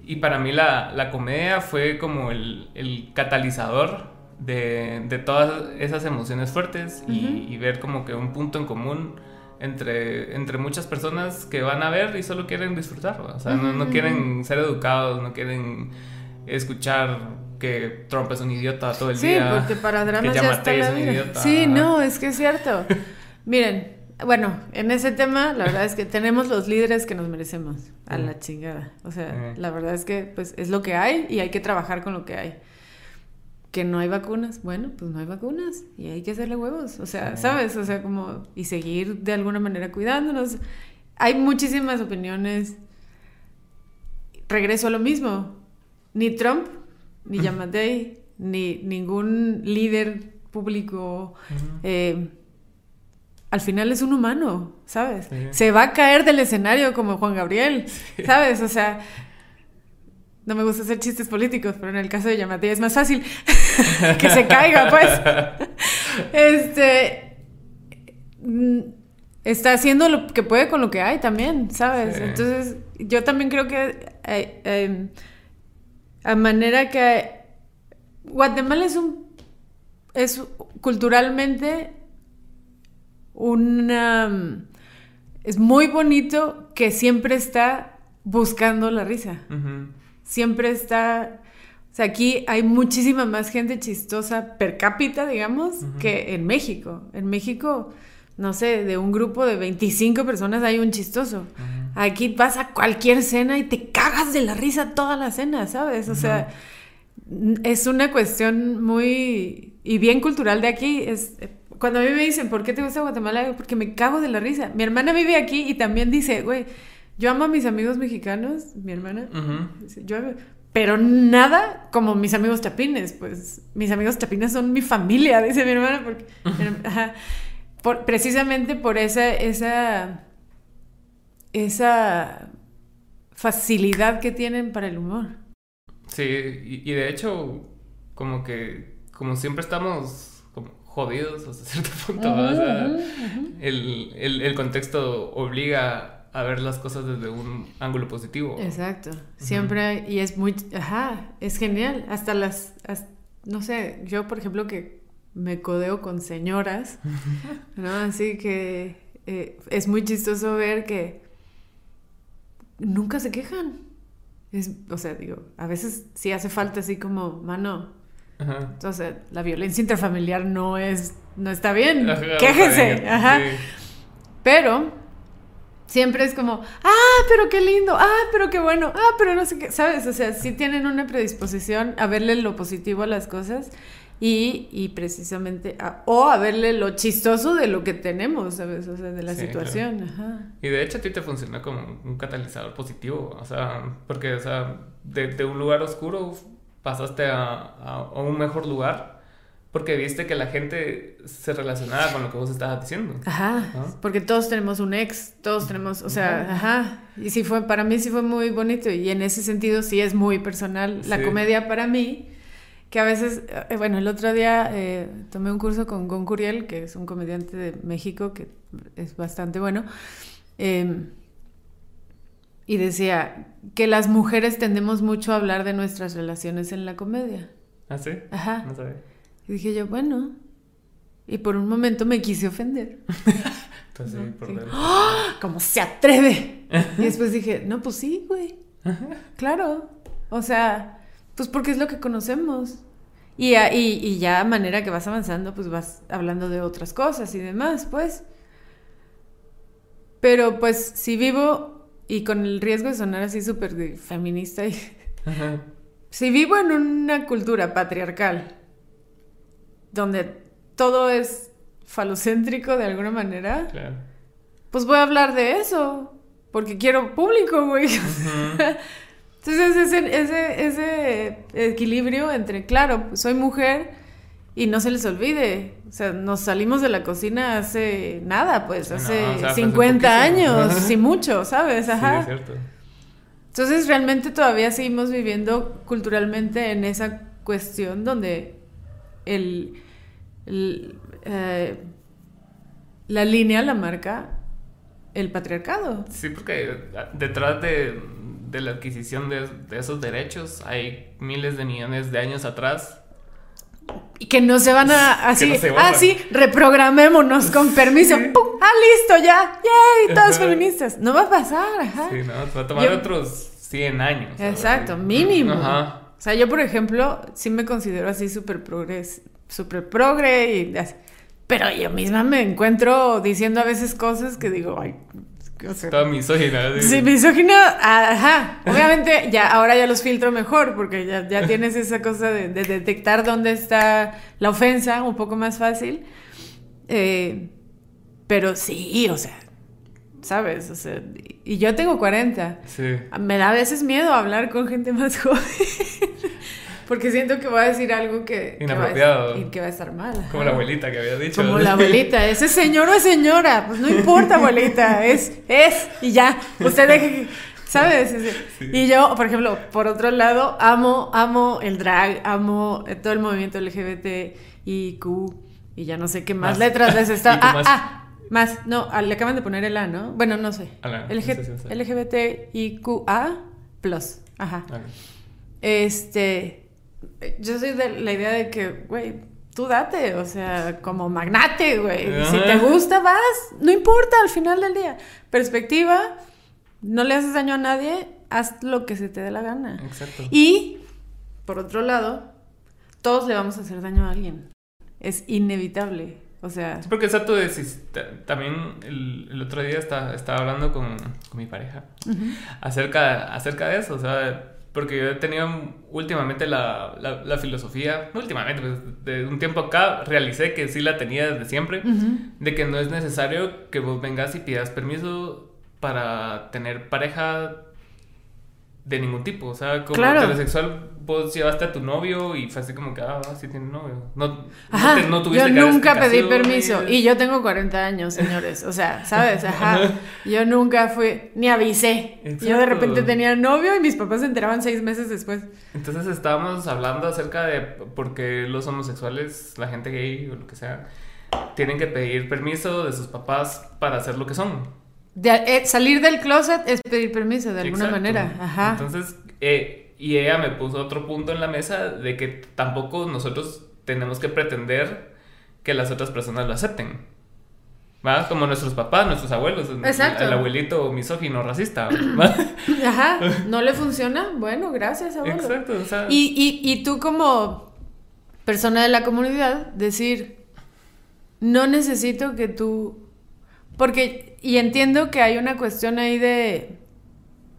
Y para mí la, la comedia fue como el, el catalizador de, de, todas esas emociones fuertes y, ver como que un punto en común entre, entre muchas personas que van a ver y solo quieren disfrutar. O sea, no, no quieren ser educados, no quieren escuchar que Trump es un idiota todo el día. Sí, porque para dramas ya está la vida. Sí, no, es que es cierto. Miren, bueno, en ese tema, la verdad es que tenemos los líderes que nos merecemos. A la chingada. O sea, la verdad es que pues es lo que hay y hay que trabajar con lo que hay. Que no hay vacunas, bueno, pues no hay vacunas y hay que hacerle huevos. O sea, ¿sabes? O sea, como y seguir de alguna manera cuidándonos. Hay muchísimas opiniones. Regreso a lo mismo. Ni Trump, ni Yamatei, ni ningún líder público al final es un humano, ¿sabes? Se va a caer del escenario como Juan Gabriel, ¿sabes? O sea, no me gusta hacer chistes políticos, pero en el caso de Yamatei es más fácil que se caiga, pues. Este mm, está haciendo lo que puede con lo que hay también, ¿sabes? Entonces, yo también creo que eh, em, a manera que Guatemala es un es culturalmente una... Es muy bonito que siempre está buscando la risa. Siempre está... O sea, aquí hay muchísima más gente chistosa per cápita, digamos, que en México. En México, no sé, de un grupo de 25 personas hay un chistoso. Aquí vas a cualquier cena y te cagas de la risa toda la cena, ¿sabes? O sea, es una cuestión muy... y bien cultural de aquí. Es, cuando a mí me dicen, ¿por qué te gusta Guatemala? Porque me cago de la risa. Mi hermana vive aquí y también dice, güey, yo amo a mis amigos mexicanos, mi hermana, yo pero nada como mis amigos chapines, pues mis amigos chapines son mi familia, dice mi hermana, porque, precisamente por esa, esa, esa facilidad que tienen para el humor. Sí, y de hecho, como que, como siempre estamos jodidos hasta cierto punto. el, contexto obliga a ver las cosas desde un ángulo positivo. Exacto. Siempre, y es muy, ajá, es genial. Hasta las, no sé, yo por ejemplo que me codeo con señoras, ¿no? Así que eh, es muy chistoso ver que nunca se quejan. Es, o sea, digo, a veces sí hace falta así como, mano, entonces, la violencia intrafamiliar no es, no está bien. Quéjese. Ajá. Pero siempre es como, ah, pero qué lindo, ah, pero qué bueno, ah, pero no sé qué, ¿sabes? O sea, sí tienen una predisposición a verle lo positivo a las cosas y, y precisamente, o a verle lo chistoso de lo que tenemos, ¿sabes? O sea, de la situación. Ajá. Y de hecho a ti te funciona como un catalizador positivo, o sea, porque, o sea, de, de un lugar oscuro pasaste a, un mejor lugar porque viste que la gente se relacionaba con lo que vos estabas diciendo. Ajá, porque todos tenemos un ex, todos tenemos, o sea, ajá, y sí fue, para mí sí fue muy bonito y en ese sentido sí es muy personal la comedia para mí, que a veces, eh, bueno, el otro día eh, tomé un curso con Gon Curiel, que es un comediante de México que es bastante bueno, eh, y decía que las mujeres tendemos mucho a hablar de nuestras relaciones en la comedia. ¿Ah, sí? Ajá. No sabía. Y dije yo, bueno. Y por un momento me quise ofender. Entonces, por ¡Ah! ¿Cómo se atreve? y después dije, no, pues sí, güey. claro. O sea, pues porque es lo que conocemos. Y, y, y ya a manera que vas avanzando, pues vas hablando de otras cosas y demás, pues. Pero pues si vivo y con el riesgo de sonar así súper feminista, y... si vivo en una cultura patriarcal, donde todo es falocéntrico de alguna manera, pues voy a hablar de eso, porque quiero público, güey. Entonces ese, ese, ese equilibrio entre, claro, soy mujer y no se les olvide, o sea, nos salimos de la cocina hace nada, pues, hace 50 años, sin mucho, ¿sabes? Ajá. Sí, es cierto. Entonces, realmente todavía seguimos viviendo culturalmente en esa cuestión donde el, eh, la línea la marca el patriarcado. Sí, porque detrás de, la adquisición de, de esos derechos hay miles de millones de años atrás y que no se van a así, ah, sí, reprogramémonos con permiso. ¡Pum! Ah, listo, ya. ¡Yay! Todos feministas. No va a pasar, ajá. Sí, no, va a tomar otros 100 años. Exacto, mínimo. Ajá. O sea, yo, por ejemplo, sí me considero así súper progres, súper progre y así. Pero yo misma me encuentro diciendo a veces cosas que digo, ay, o sea, Toda misógina. Sí, misógina, ajá. Obviamente ya ahora ya los filtro mejor porque ya, ya tienes esa cosa de, detectar dónde está la ofensa un poco más fácil. Eh, pero sí, o sea, ¿sabes? O sea, y yo tengo 40. Sí. Me da a veces miedo hablar con gente más joven. Porque siento que voy a decir algo que, Inapropiado. Que va, a, que va a estar mal. Como la abuelita que había dicho. Como la abuelita. Ese señor o señora. Pues no importa, abuelita. Es, es. Y ya. Usted deje ¿Sabes? Y yo, por ejemplo, por otro lado, amo, amo el drag, amo todo el movimiento LGBT y Q y ya no sé qué más, letras les está. Ah, ah, más. No, ah, le acaban de poner el A, ¿no? Bueno, no sé. LGBT y QA plus. Ajá. Este yo soy de la idea de que, güey, tú date, o sea, como magnate, güey. Si te gusta, vas, no importa al final del día. Perspectiva, no le haces daño a nadie, haz lo que se te dé la gana. Exacto. Y, por otro lado, todos le vamos a hacer daño a alguien. Es inevitable. O sea. Sí, porque exacto, también el, otro día estaba, estaba hablando con, mi pareja acerca, acerca de eso. O sea, porque yo he tenido últimamente la, la, filosofía, últimamente, pues, de un tiempo acá, realicé que sí la tenía desde siempre, de que no es necesario que vos vengas y pidas permiso para tener pareja de ningún tipo. O sea, como heterosexual, vos llevaste a tu novio y fue así como que, ah, sí tiene novio. No, Ajá, no, tuviste yo nunca pedí permiso. Y yo tengo 40 años, señores. O sea, ¿sabes? Ajá. Yo nunca fui, ni avisé. Yo de repente tenía novio y mis papás se enteraban seis meses después. Entonces estábamos hablando acerca de por qué los homosexuales, la gente gay o lo que sea, tienen que pedir permiso de sus papás para hacer lo que son. Eh, salir del closet es pedir permiso de alguna manera. Ajá. Entonces, eh, y ella me puso otro punto en la mesa de que tampoco nosotros tenemos que pretender que las otras personas lo acepten. ¿Va? Como nuestros papás, nuestros abuelos. Exacto. El, abuelito misógino, racista. Ajá. ¿No le funciona? Bueno, gracias, abuelo. Exacto. O sea... y, y, y tú como persona de la comunidad, decir, no necesito que tú porque, y entiendo que hay una cuestión ahí de,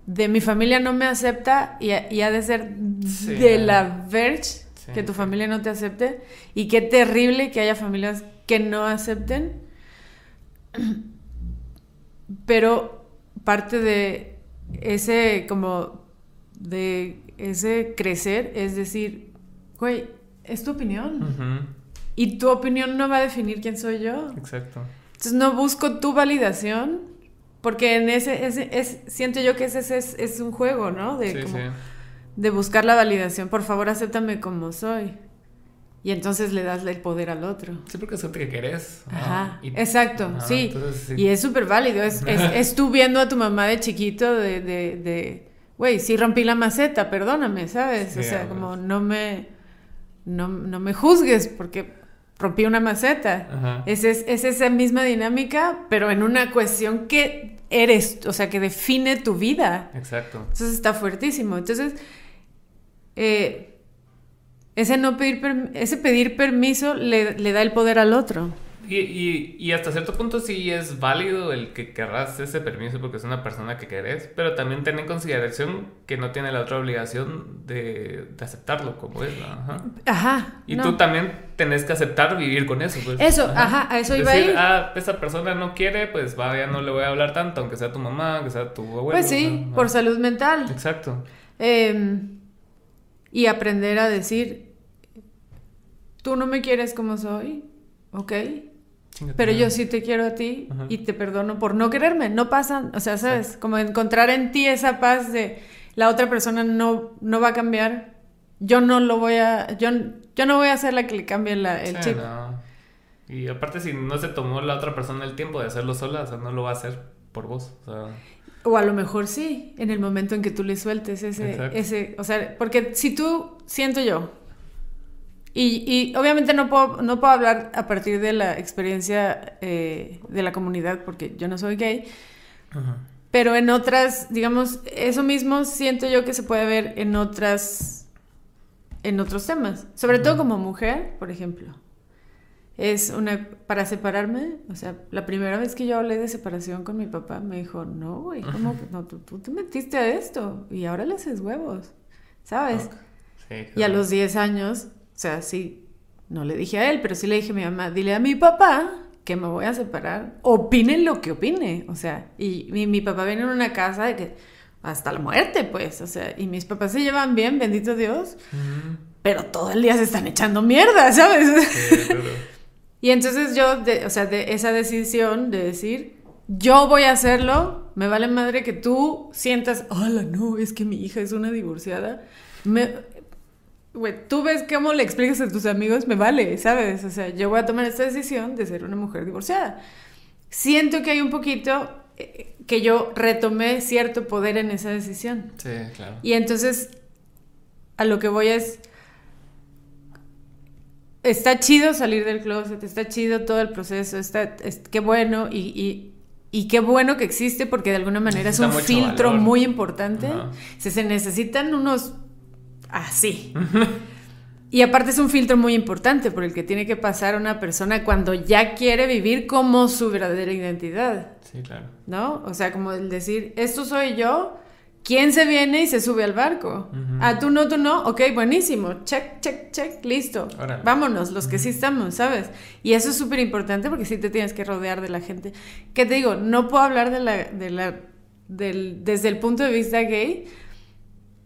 de mi familia no me acepta y, ha de ser de la Verge que tu familia no te acepte. Y qué terrible que haya familias que no acepten. Pero parte de ese, como, de ese crecer es decir, güey, es tu opinión. Y tu opinión no va a definir quién soy yo. Exacto. Entonces no busco tu validación, porque en ese, es, siento yo que ese, es, es un juego, ¿no? De, de buscar la validación. Por favor, acéptame como soy. Y entonces le das el poder al otro. Sí, porque es lo que querés. Ajá, exacto, sí. Y es súper válido. Es, es, tú viendo a tu mamá de chiquito de, de, güey, sí rompí la maceta, perdóname, ¿sabes? o sea, como no me, no, no me juzgues porque rompí una maceta. Es, es, esa misma dinámica, pero en una cuestión que eres, o sea, que define tu vida. Exacto. Entonces está fuertísimo. Entonces, eh, ese no pedir, ese pedir permiso le, le da el poder al otro. Y, y, hasta cierto punto sí es válido el que querrás ese permiso porque es una persona que querés, pero también ten en consideración que no tiene la otra obligación de, de aceptarlo como es. Ajá. ajá y tú también tenés que aceptar vivir con eso. Pues. Eso, ajá, a eso iba a ir. Ah, esa persona no quiere, pues vaya, no le voy a hablar tanto, aunque sea tu mamá, aunque sea tu abuelo. Pues sí, por salud mental. Exacto. Em, y aprender a decir, tú no me quieres como soy, ok pero yo sí te quiero a ti y te perdono por no quererme. No pasa, o sea, ¿sabes? Como encontrar en ti esa paz de la otra persona no, no va a cambiar. Yo no lo voy a. Yo, yo no voy a ser la que le cambie el chip. Y aparte, si no se tomó la otra persona el tiempo de hacerlo sola, o sea, no lo va a hacer por vos. O, sea... o a lo mejor sí, en el momento en que tú le sueltes ese, ese. O sea, porque si tú, siento yo, Y, y obviamente no puedo, no puedo hablar a partir de la experiencia eh, de la comunidad, porque yo no soy gay. Pero en otras, digamos, eso mismo siento yo que se puede ver en otras, en otros temas. Sobre todo como mujer, por ejemplo. Es una, para separarme, o sea, la primera vez que yo hablé de separación con mi papá, me dijo, no, güey, ¿cómo? No, tú, tú, te metiste a esto y ahora le haces huevos, ¿sabes? y a los 10 años, o sea, sí, no le dije a él, pero sí le dije a mi mamá, dile a mi papá que me voy a separar, opine lo que opine, o sea, y mi, papá viene en una casa de que hasta la muerte, pues, o sea, y mis papás se llevan bien, bendito Dios, pero todo el día se están echando mierda, ¿sabes? Sí, y entonces yo, o sea, de esa decisión de decir, yo voy a hacerlo, me vale madre que tú sientas, hola, no, es que mi hija es una divorciada. Me, güey, tú ves cómo le explicas a tus amigos, me vale, ¿sabes? O sea, yo voy a tomar esta decisión de ser una mujer divorciada. Siento que hay un poquito eh, que yo retomé cierto poder en esa decisión. Sí, claro. Y entonces, a lo que voy es está chido salir del closet, está chido todo el proceso, está, qué bueno y, qué bueno que existe porque de alguna manera es un filtro muy importante. se necesitan unos así. y aparte es un filtro muy importante por el que tiene que pasar una persona cuando ya quiere vivir como su verdadera identidad. Sí, claro. ¿No? O sea, como el decir, esto soy yo ¿Quién se viene y se sube al barco? Ah, tú no, tú no. Ok, buenísimo. Check, check, check. Listo. Vámonos, los que sí estamos, ¿sabes? Y eso es súper importante porque sí te tienes que rodear de la gente. ¿Qué te digo? No puedo hablar de la, de la, del, desde el punto de vista gay,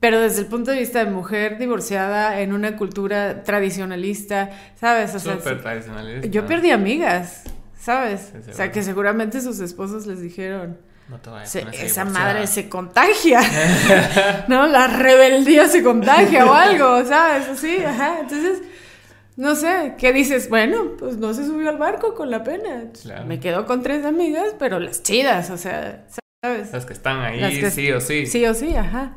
pero desde el punto de vista de mujer divorciada en una cultura tradicionalista, ¿sabes? Súper tradicionalista. Yo perdí amigas, ¿sabes? o sea, que seguramente sus esposos les dijeron no te vayas esa madre se contagia. ¿No? La rebeldía se contagia o algo, ¿sabes? Así, ajá. Entonces, no sé, ¿qué dices? Bueno, pues no se subió al barco con la pena. Me quedo con tres amigas, pero las chidas, o sea, ¿sabes? Las que están ahí, sí o sí. Sí o sí, ajá.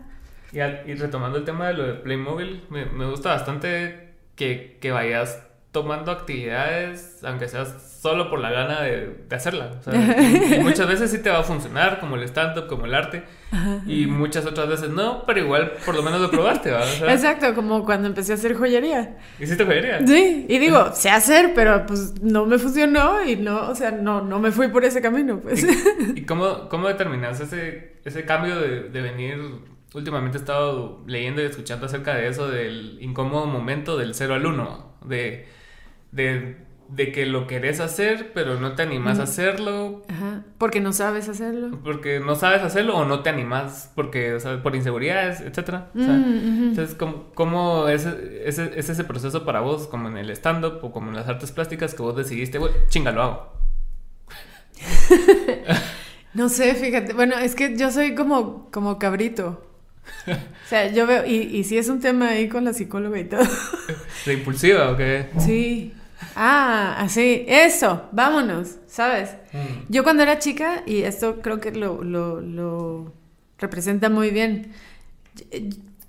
Y, y retomando el tema de lo de Playmobil, me, me gusta bastante que, que vayas tomando actividades, aunque seas solo por la gana de, de hacerla. O sea, y, muchas veces sí te va a funcionar, como el stand-up, como el arte, y muchas otras veces no, pero igual por lo menos lo probaste, ¿va? Exacto, como cuando empecé a hacer joyería. ¿Hiciste joyería? Sí, y digo, sé hacer, pero pues no me funcionó y no, o sea, no, no me fui por ese camino, pues. ¿Y, cómo, cómo determinas ese, ese cambio de, de venir últimamente he estado leyendo y escuchando acerca de eso, del incómodo momento del 0 al 1, de de, de que lo querés hacer, pero no te animas a hacerlo. Ajá. Porque no sabes hacerlo. Porque no sabes hacerlo o no te animas porque, o sea, por inseguridades, etcétera. Entonces, ¿cómo, cómo es, es, ese proceso para vos, como en el stand-up o como en las artes plásticas, que vos decidiste, güey, chinga, lo hago? no sé, fíjate. Bueno, es que yo soy como, como cabrito. O sea, yo veo, y, y sí es un tema ahí con la psicóloga y todo. ¿De impulsiva o qué? Sí. Ah, así, eso, vámonos, ¿sabes? Mm. Yo cuando era chica, y esto creo que lo, lo, lo representa muy bien,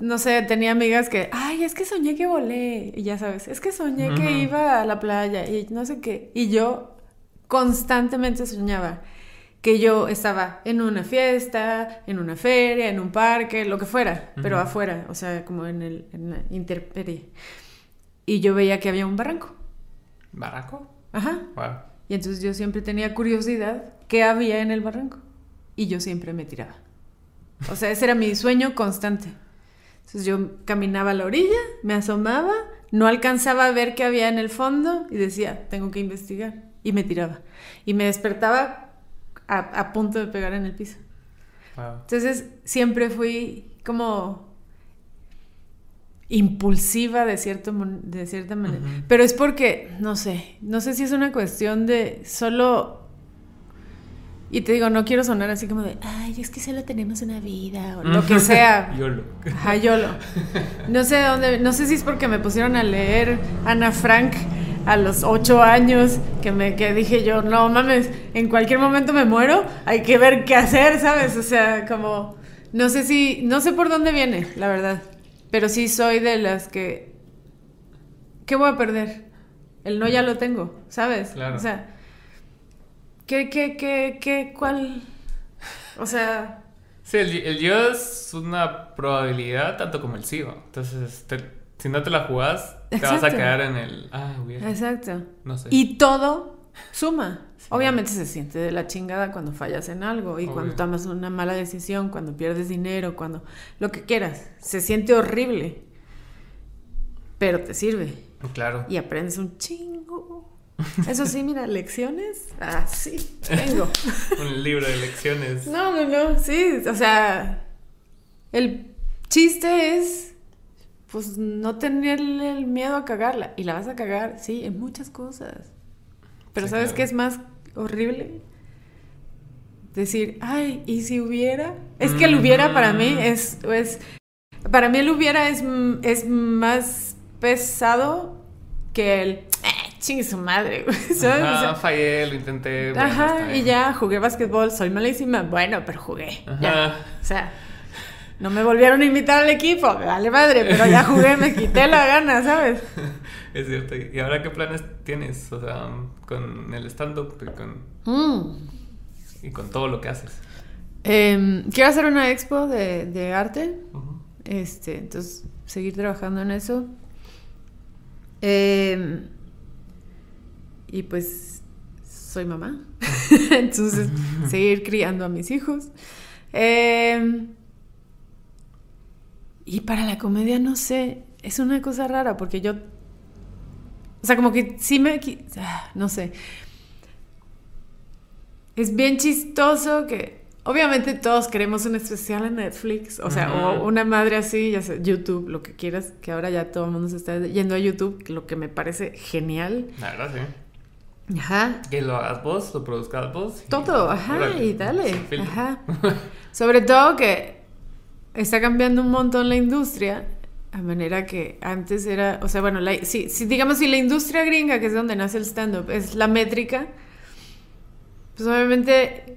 no sé, tenía amigas que, ay, es que soñé que volé, y ya sabes, es que soñé que iba a la playa, y no sé qué, y yo constantemente soñaba que yo estaba en una fiesta, en una feria, en un parque, lo que fuera, pero afuera, o sea, como en, el, en la interperie. Y yo veía que había un barranco. ¿Barranco? Ajá. Y entonces yo siempre tenía curiosidad qué había en el barranco. Y yo siempre me tiraba. O sea, ese era mi sueño constante. Entonces yo caminaba a la orilla, me asomaba, no alcanzaba a ver qué había en el fondo y decía, tengo que investigar. Y me tiraba. Y me despertaba a, punto de pegar en el piso. Entonces siempre fui como impulsiva de, cierto, de cierta manera. Pero es porque, no sé, no sé si es una cuestión de solo... Y te digo, no quiero sonar así como de, ay, es que solo tenemos una vida, o lo que sea. YOLO. Ajá, YOLO. No sé dónde, no sé si es porque me pusieron a leer Ana Frank a los ocho años, que me que dije yo, no mames, en cualquier momento me muero, hay que ver qué hacer, ¿sabes? O sea, como, no sé si, no sé por dónde viene, la verdad. Pero sí soy de las que ¿qué voy a perder? El no ya lo tengo, ¿sabes? Claro. O sea, ¿qué, qué, qué, qué, cuál? O sea, Sí, el, el yo es una probabilidad tanto como el sí. ¿no? Entonces, te- si no te la jugás, te vas a quedar en el. Ah, exacto. No sé. Y todo suma. Sí. Obviamente se siente de la chingada cuando fallas en algo y Obvio. cuando tomas una mala decisión, cuando pierdes dinero, cuando lo que quieras. Se siente horrible. Pero te sirve Claro. y aprendes un chingo. Eso sí, mira, lecciones. Ah, sí, tengo. Un libro de lecciones. No, no, no, sí, o sea, el chiste es pues no tenerle el miedo a cagarla y la vas a cagar, sí, en muchas cosas. Pero Sí, ¿sabes claro. qué es más horrible? Decir, ay, ¿y si hubiera? Es que el hubiera para mí Mm. es, es para mí el hubiera es, es más pesado que el, eh, chingue su madre, güey", ¿sabes? O Ajá, sea, fallé, lo intenté. bueno, Ajá, y ya jugué básquetbol, soy malísima. Bueno, pero jugué. Ya. O sea, no me volvieron a invitar al equipo, vale madre, pero ya jugué, me quité la gana, ¿sabes? Es cierto. ¿Y ahora qué planes tienes? O sea, con el stand-up y con, Mm. y con todo lo que haces. Em, quiero hacer una expo de, de arte, este, entonces seguir trabajando en eso. Em, y pues soy mamá, entonces seguir criando a mis hijos. Em, y para la comedia no sé, es una cosa rara porque yo, o sea, como que sí me, ah, no sé, es bien chistoso que obviamente todos queremos un especial en Netflix, o sea, o una madre así, ya sea YouTube, lo que quieras, que ahora ya todo el mundo se está yendo a YouTube, lo que me parece genial. La verdad, sí. Ajá. Que lo hagas vos, lo produzcas vos. y- Todo, ajá, y dale. Ajá. Sobre todo que está cambiando un montón la industria, a manera que antes era, o sea, bueno, la, digamos, si la industria gringa, que es donde nace el stand-up, es la métrica, pues obviamente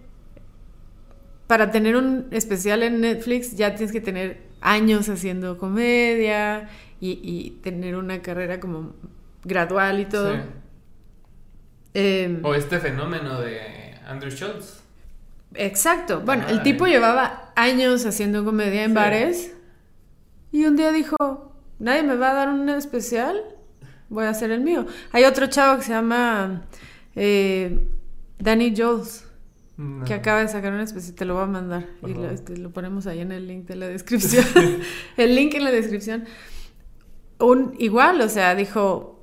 para tener un especial en Netflix ya tienes que tener años haciendo comedia y, y tener una carrera como gradual y todo. Sí. Em, O este fenómeno de Andrew Schultz. Exacto. Bueno, el tipo llevaba años haciendo comedia en Sí. bares y un día dijo, nadie me va a dar un especial, voy a hacer el mío. Hay otro chavo que se llama eh, Danny No. que acaba de sacar un especial, te lo voy a mandar Por y lo, este, lo ponemos ahí en el link de la descripción. el link en la descripción. Un, igual, o sea, dijo,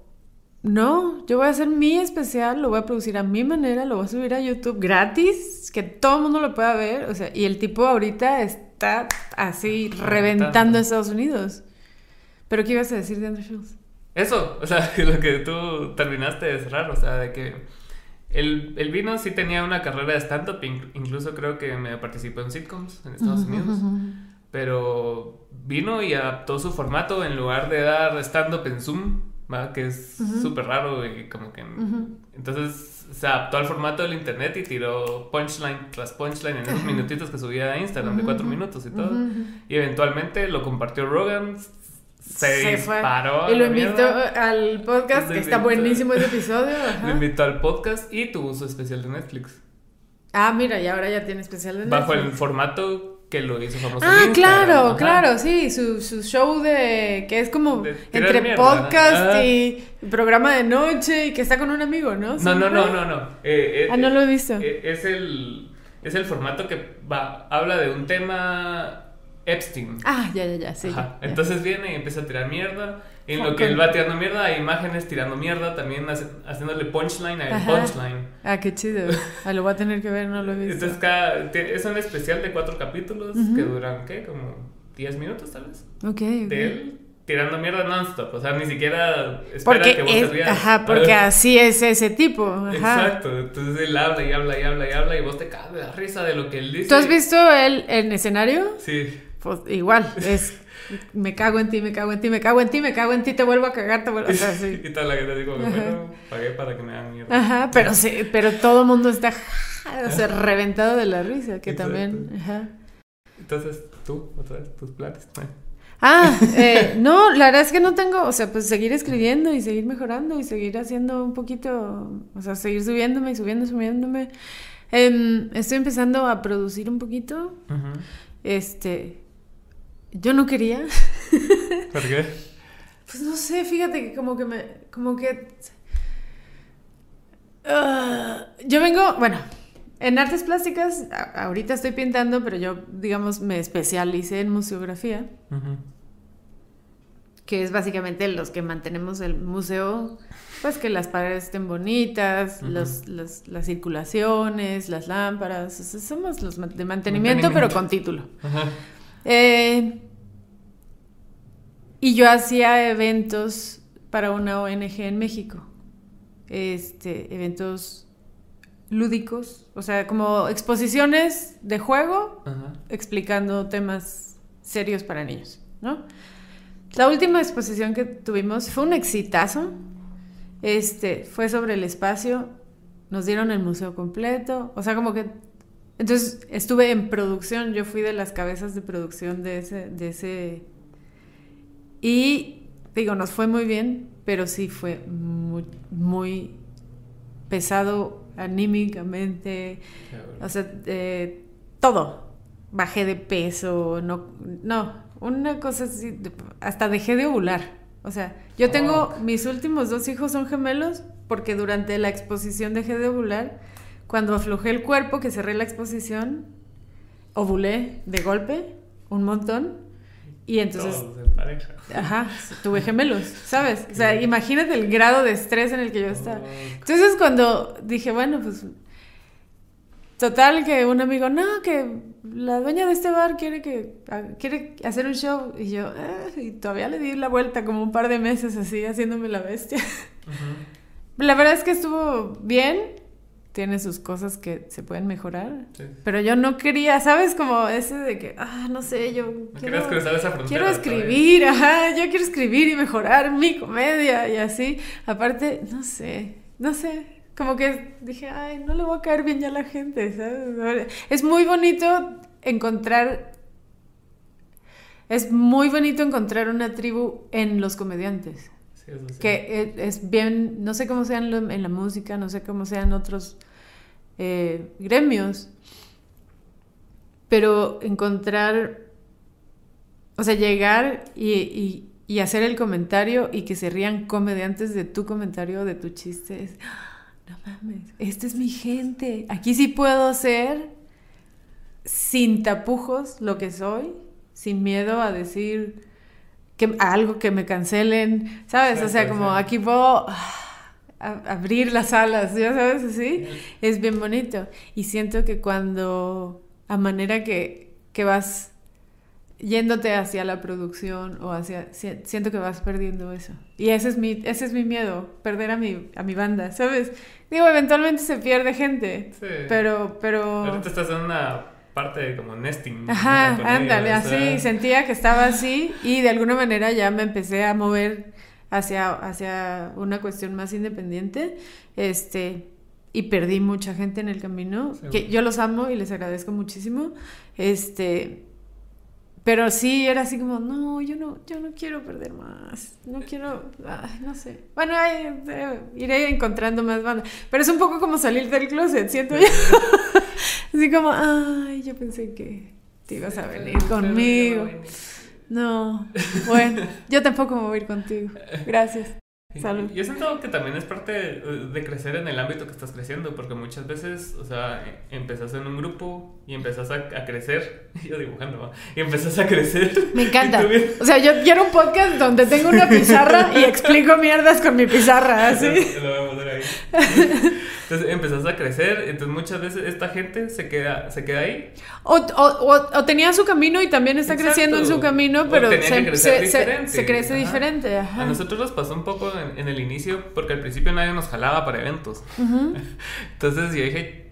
no, yo voy a hacer mi especial, lo voy a producir a mi manera, lo voy a subir a YouTube gratis, que todo el mundo lo pueda ver. O sea, y el tipo ahorita está así Reventando. reventando Estados Unidos. ¿Pero qué ibas a decir de Andrew Schultz? Eso, o sea, lo que tú terminaste es raro, o sea, de que el, el vino sí tenía una carrera de stand-up, inc- incluso creo que me participó en sitcoms en Estados Unidos, pero vino y adaptó su formato en lugar de dar stand-up en Zoom, ¿va? que es súper raro y como que... Entonces se adaptó al formato del internet y tiró punchline tras punchline en esos minutitos que subía a Instagram de cuatro minutos y todo. Y eventualmente lo compartió Rogan, se, fue. disparó. a Y lo invitó al podcast, que está buenísimo ese episodio. ajá. Lo invitó al podcast y tuvo su especial de Netflix. Ah, mira, y ahora ya tiene especial de Bajo el Netflix. formato que lo hizo famoso. Ah, claro, Ajá. claro, sí, su, su show de que es como De entre mierda, podcast ajá. y programa de noche y que está con un amigo, ¿no? No, no, no, no, no. Eh, eh, Ah, no lo he visto. eh, es el es el formato que va habla de un tema Epstein. Ah, ya, ya, ya, sí. Ajá. ya, ya. Entonces viene y empieza a tirar mierda. En Con- lo que va tirando mierda, hay imágenes tirando mierda, también hace- haciéndole punchline a Ajá. punchline. Ah, qué chido. Ah, lo voy a tener que ver, no lo he visto. Entonces cada, es un especial de cuatro capítulos que duran, ¿qué? Como 10 minutos tal vez. Ok, ok. De él tirando mierda non-stop. O sea, ni siquiera espera Porque que vos es, te rías. ajá, porque así es ese tipo. Ajá. Exacto. Entonces él habla y habla y habla y habla y vos te cagas de la risa de lo que él dice. ¿Tú has visto él en escenario? Sí. Pues igual, es me cago en ti, me cago en ti, me cago en ti, me cago en ti, te vuelvo a cagar, te vuelvo o sea, sí. y tal la gente digo, bueno, pagué para que me hagan mierda. Ajá, pero sí, pero todo el mundo está o sea, reventado de la risa, que Exacto. también, ajá. Entonces, tú, otra vez, tus planes. Ah, eh, no, la verdad es que no tengo, o sea, pues seguir escribiendo y seguir mejorando y seguir haciendo un poquito, o sea, seguir subiéndome y subiendo, subiéndome. Em, estoy empezando a producir un poquito. Este, yo no quería. ¿Por qué? Pues no sé, fíjate que como que me, como que... Ah, yo vengo, bueno, en artes plásticas, ahorita estoy pintando, pero yo, digamos, me especialicé en museografía que es básicamente los que mantenemos el museo, pues que las paredes estén bonitas, las circulaciones, las lámparas, somos los de mantenimiento, pero con título. Eh, y yo hacía eventos para una ONG en México, este, eventos lúdicos, o sea, como exposiciones de juego explicando temas serios para niños, ¿no? La última exposición que tuvimos fue un exitazo. Este, fue sobre el espacio. Nos dieron el museo completo. O sea, como que. Entonces estuve en producción. Yo fui de las cabezas de producción de ese. De ese... Y digo, nos fue muy bien, pero sí fue muy, muy pesado anímicamente. O sea, eh, todo. Bajé de peso, no, no, una cosa así, hasta dejé de ovular. O sea, yo tengo, mis últimos dos hijos son gemelos porque durante la exposición dejé de ovular. Cuando aflojé el cuerpo, que cerré la exposición, ovulé de golpe un montón. Y entonces... Ajá, tuve gemelos, ¿sabes? O sea, imagínate el grado de estrés en el que yo estaba. Entonces cuando dije, bueno, pues Total, que un amigo, no, que la dueña de este bar quiere que quiere hacer un show. Y yo, ah", y todavía le di la vuelta como un par de meses así, haciéndome la bestia. La verdad es que estuvo bien. Tiene sus cosas que se pueden mejorar. Pero yo no quería, ¿sabes? Como ese de que, ah, no sé, yo quiero, quiero escribir, ajá, yo quiero escribir y mejorar mi comedia y así. Aparte, no sé, no sé, como que dije, ay, no le voy a caer bien ya a la gente, ¿sabes? Es muy bonito encontrar, es muy bonito encontrar una tribu en los comediantes. Que es bien, no sé cómo sean en la música, no sé cómo sean otros eh, gremios, pero encontrar, o sea, llegar y, y hacer el comentario y que se rían comediantes de tu comentario, de tu chiste, es no mames, esta es mi gente. Aquí sí puedo ser sin tapujos lo que soy, sin miedo a decir que, algo que me cancelen, ¿sabes? o sea, como aquí puedo ah, abrir las alas, ¿ya sabes? Así. Es bien bonito. Y siento que cuando, a manera que, que vas yéndote hacia la producción o hacia siento que vas perdiendo eso y ese es mi ese es mi miedo perder a mi a mi banda sabes digo eventualmente se pierde gente sí. pero pero ahorita estás en una parte como nesting ajá ándale así sentía que estaba así y de alguna manera ya me empecé a mover hacia hacia una cuestión más independiente este y perdí mucha gente en el camino que yo los amo y les agradezco muchísimo este pero sí, era así como, no, yo no, yo no quiero perder más. No quiero, no sé. Bueno, eh, iré encontrando más bandas. Pero es un poco como salir del closet, siento yo. así como, ay, yo pensé que te ibas a venir conmigo. No, bueno, yo tampoco me voy a ir contigo. Gracias. Salud. Yo siento que también es parte de, crecer en el ámbito que estás creciendo, porque muchas veces, o sea, empezás en un grupo y empezás a, crecer, yo dibujando, y empezás a crecer. Me encanta. O sea, yo quiero un podcast donde tengo una pizarra y explico mierdas con mi pizarra, así. Lo voy a poner ahí. Entonces empezás a crecer, entonces muchas veces esta gente se queda, se queda ahí. O, o, o, tenía su camino y también está creciendo en su camino, pero se, se, se, crece diferente. A nosotros nos pasó un poco en, el inicio porque al principio nadie nos jalaba para eventos. Entonces yo dije,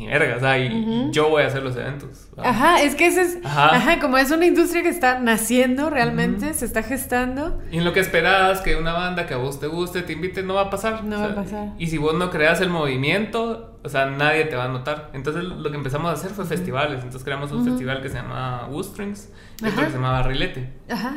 ni verga, o sea, y yo voy a hacer los eventos. Ajá, es que ese es, ajá. como es una industria que está naciendo realmente, se está gestando. Y en lo que esperas que una banda que a vos te guste te invite, no va a pasar. No va a pasar. Y si vos no creas el movimiento, o sea, nadie te va a notar. Entonces lo que empezamos a hacer fue festivales. Entonces creamos un festival que se llama Woostrings y otro que se llamaba Rilete. Ajá,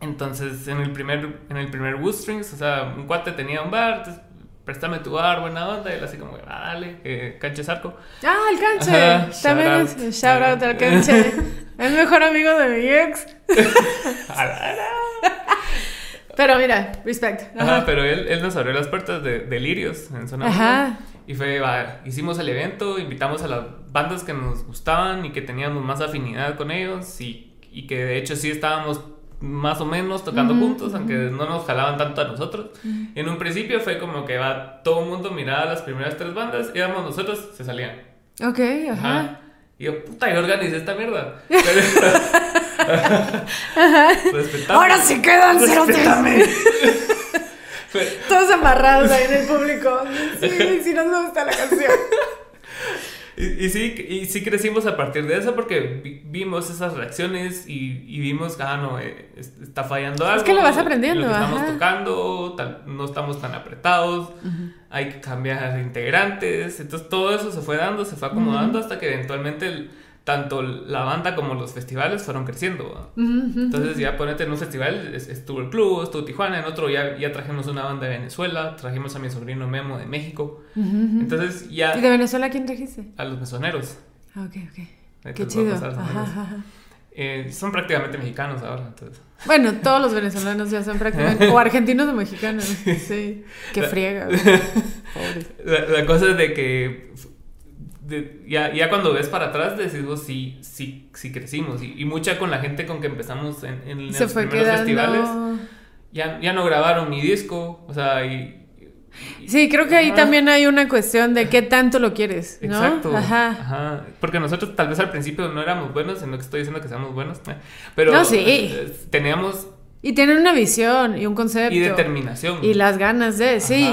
Entonces en el primer, en el primer Woostrings, o sea, un cuate tenía un bar, entonces préstame tu bar, buena onda. Y él así como, ah, dale, eh, Canche Sarco. Ah, el Canche. También es shout out al Canche. el mejor amigo de mi ex. pero mira, respect. Ajá, pero él, él, nos abrió las puertas de, de Lirios en zona. Ajá. Y fue, va, hicimos el evento, invitamos a las bandas que nos gustaban y que teníamos más afinidad con ellos y, y que de hecho sí estábamos más o menos tocando juntos, aunque no nos jalaban tanto a nosotros. En un principio fue como que va todo el mundo miraba las primeras tres bandas, íbamos nosotros, se salían. Ok, ajá. Y yo, puta, yo organizé esta mierda. Ahora sí quedan Respetame. Todos amarrados ahí en el público. Sí, sí nos gusta la canción. Y, sí, y sí crecimos a partir de eso porque vimos esas reacciones y, vimos que, ah, no, eh, está fallando algo. Es que lo vas aprendiendo. Lo estamos tocando, no estamos tan apretados, hay que cambiar integrantes. Entonces todo eso se fue dando, se fue acomodando hasta que eventualmente el, tanto la banda como los festivales fueron creciendo. Entonces ya ponete en un festival, estuvo el club, estuvo Tijuana, en otro ya, ya trajimos una banda de Venezuela, trajimos a mi sobrino Memo de México. Entonces ya... ¿Y de Venezuela quién trajiste? A los mesoneros. Ah, ok, ok. Qué chido. Eh, son prácticamente mexicanos ahora, entonces. Bueno, todos los venezolanos ya son prácticamente... o argentinos o mexicanos, sí. Qué friega. La, la cosa es de que ya, ya cuando ves para atrás decís vos sí, sí, sí crecimos. Y, mucha con la gente con que empezamos en, en los primeros festivales. Ya, ya no grabaron mi disco. O sea, y, Sí, creo que ahí también hay una cuestión de qué tanto lo quieres, ¿no? Exacto. Ajá. Ajá. Porque nosotros tal vez al principio no éramos buenos, en lo que estoy diciendo que seamos buenos, ¿eh? pero no, sí. Eh, teníamos... Y tienen una visión y un concepto. Y determinación. Y las ganas de, sí.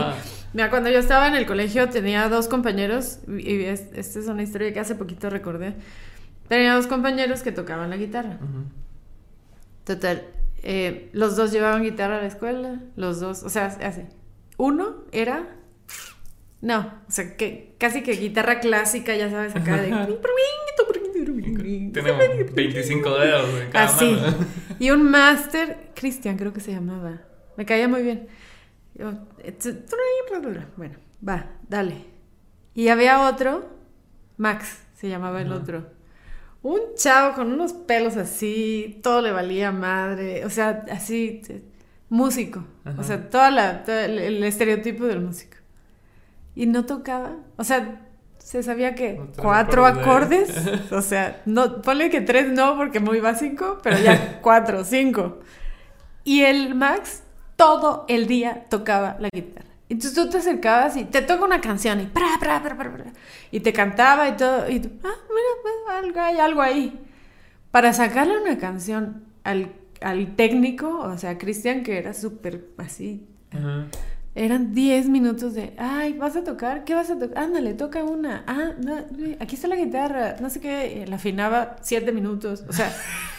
Mira, cuando yo estaba en el colegio tenía dos compañeros, y esta es una historia que hace poquito recordé. Tenía dos compañeros que tocaban la guitarra. Total, eh, los dos llevaban guitarra a la escuela, los dos, o sea, hace. Uno era, no, o sea, que casi que guitarra clásica, ya sabes, acá de... Tenemos 25 dedos en cada Así. Y un máster, Cristian creo que se llamaba. Me caía muy bien. Bueno, va, dale. Y había otro, Max se llamaba el otro. Un chavo con unos pelos así, todo le valía madre, o sea, así, músico, o sea, toda la, el, estereotipo del músico. Y no tocaba, o sea, se sabía que cuatro acordes, o sea, no, ponle que tres no porque muy básico, pero ya cuatro, cinco. Y el Max todo el día tocaba la guitarra. Entonces tú te acercabas y te toca una canción y y te cantaba y todo y tú, ah, mira, pues, hay algo ahí. Para sacarle una canción al, técnico, o sea, Cristian, que era súper así, eran 10 minutos de, ay, ¿vas a tocar? ¿Qué vas a tocar? Ándale, toca una. Ah, no, aquí está la guitarra, no sé qué, la afinaba 7 minutos, o sea...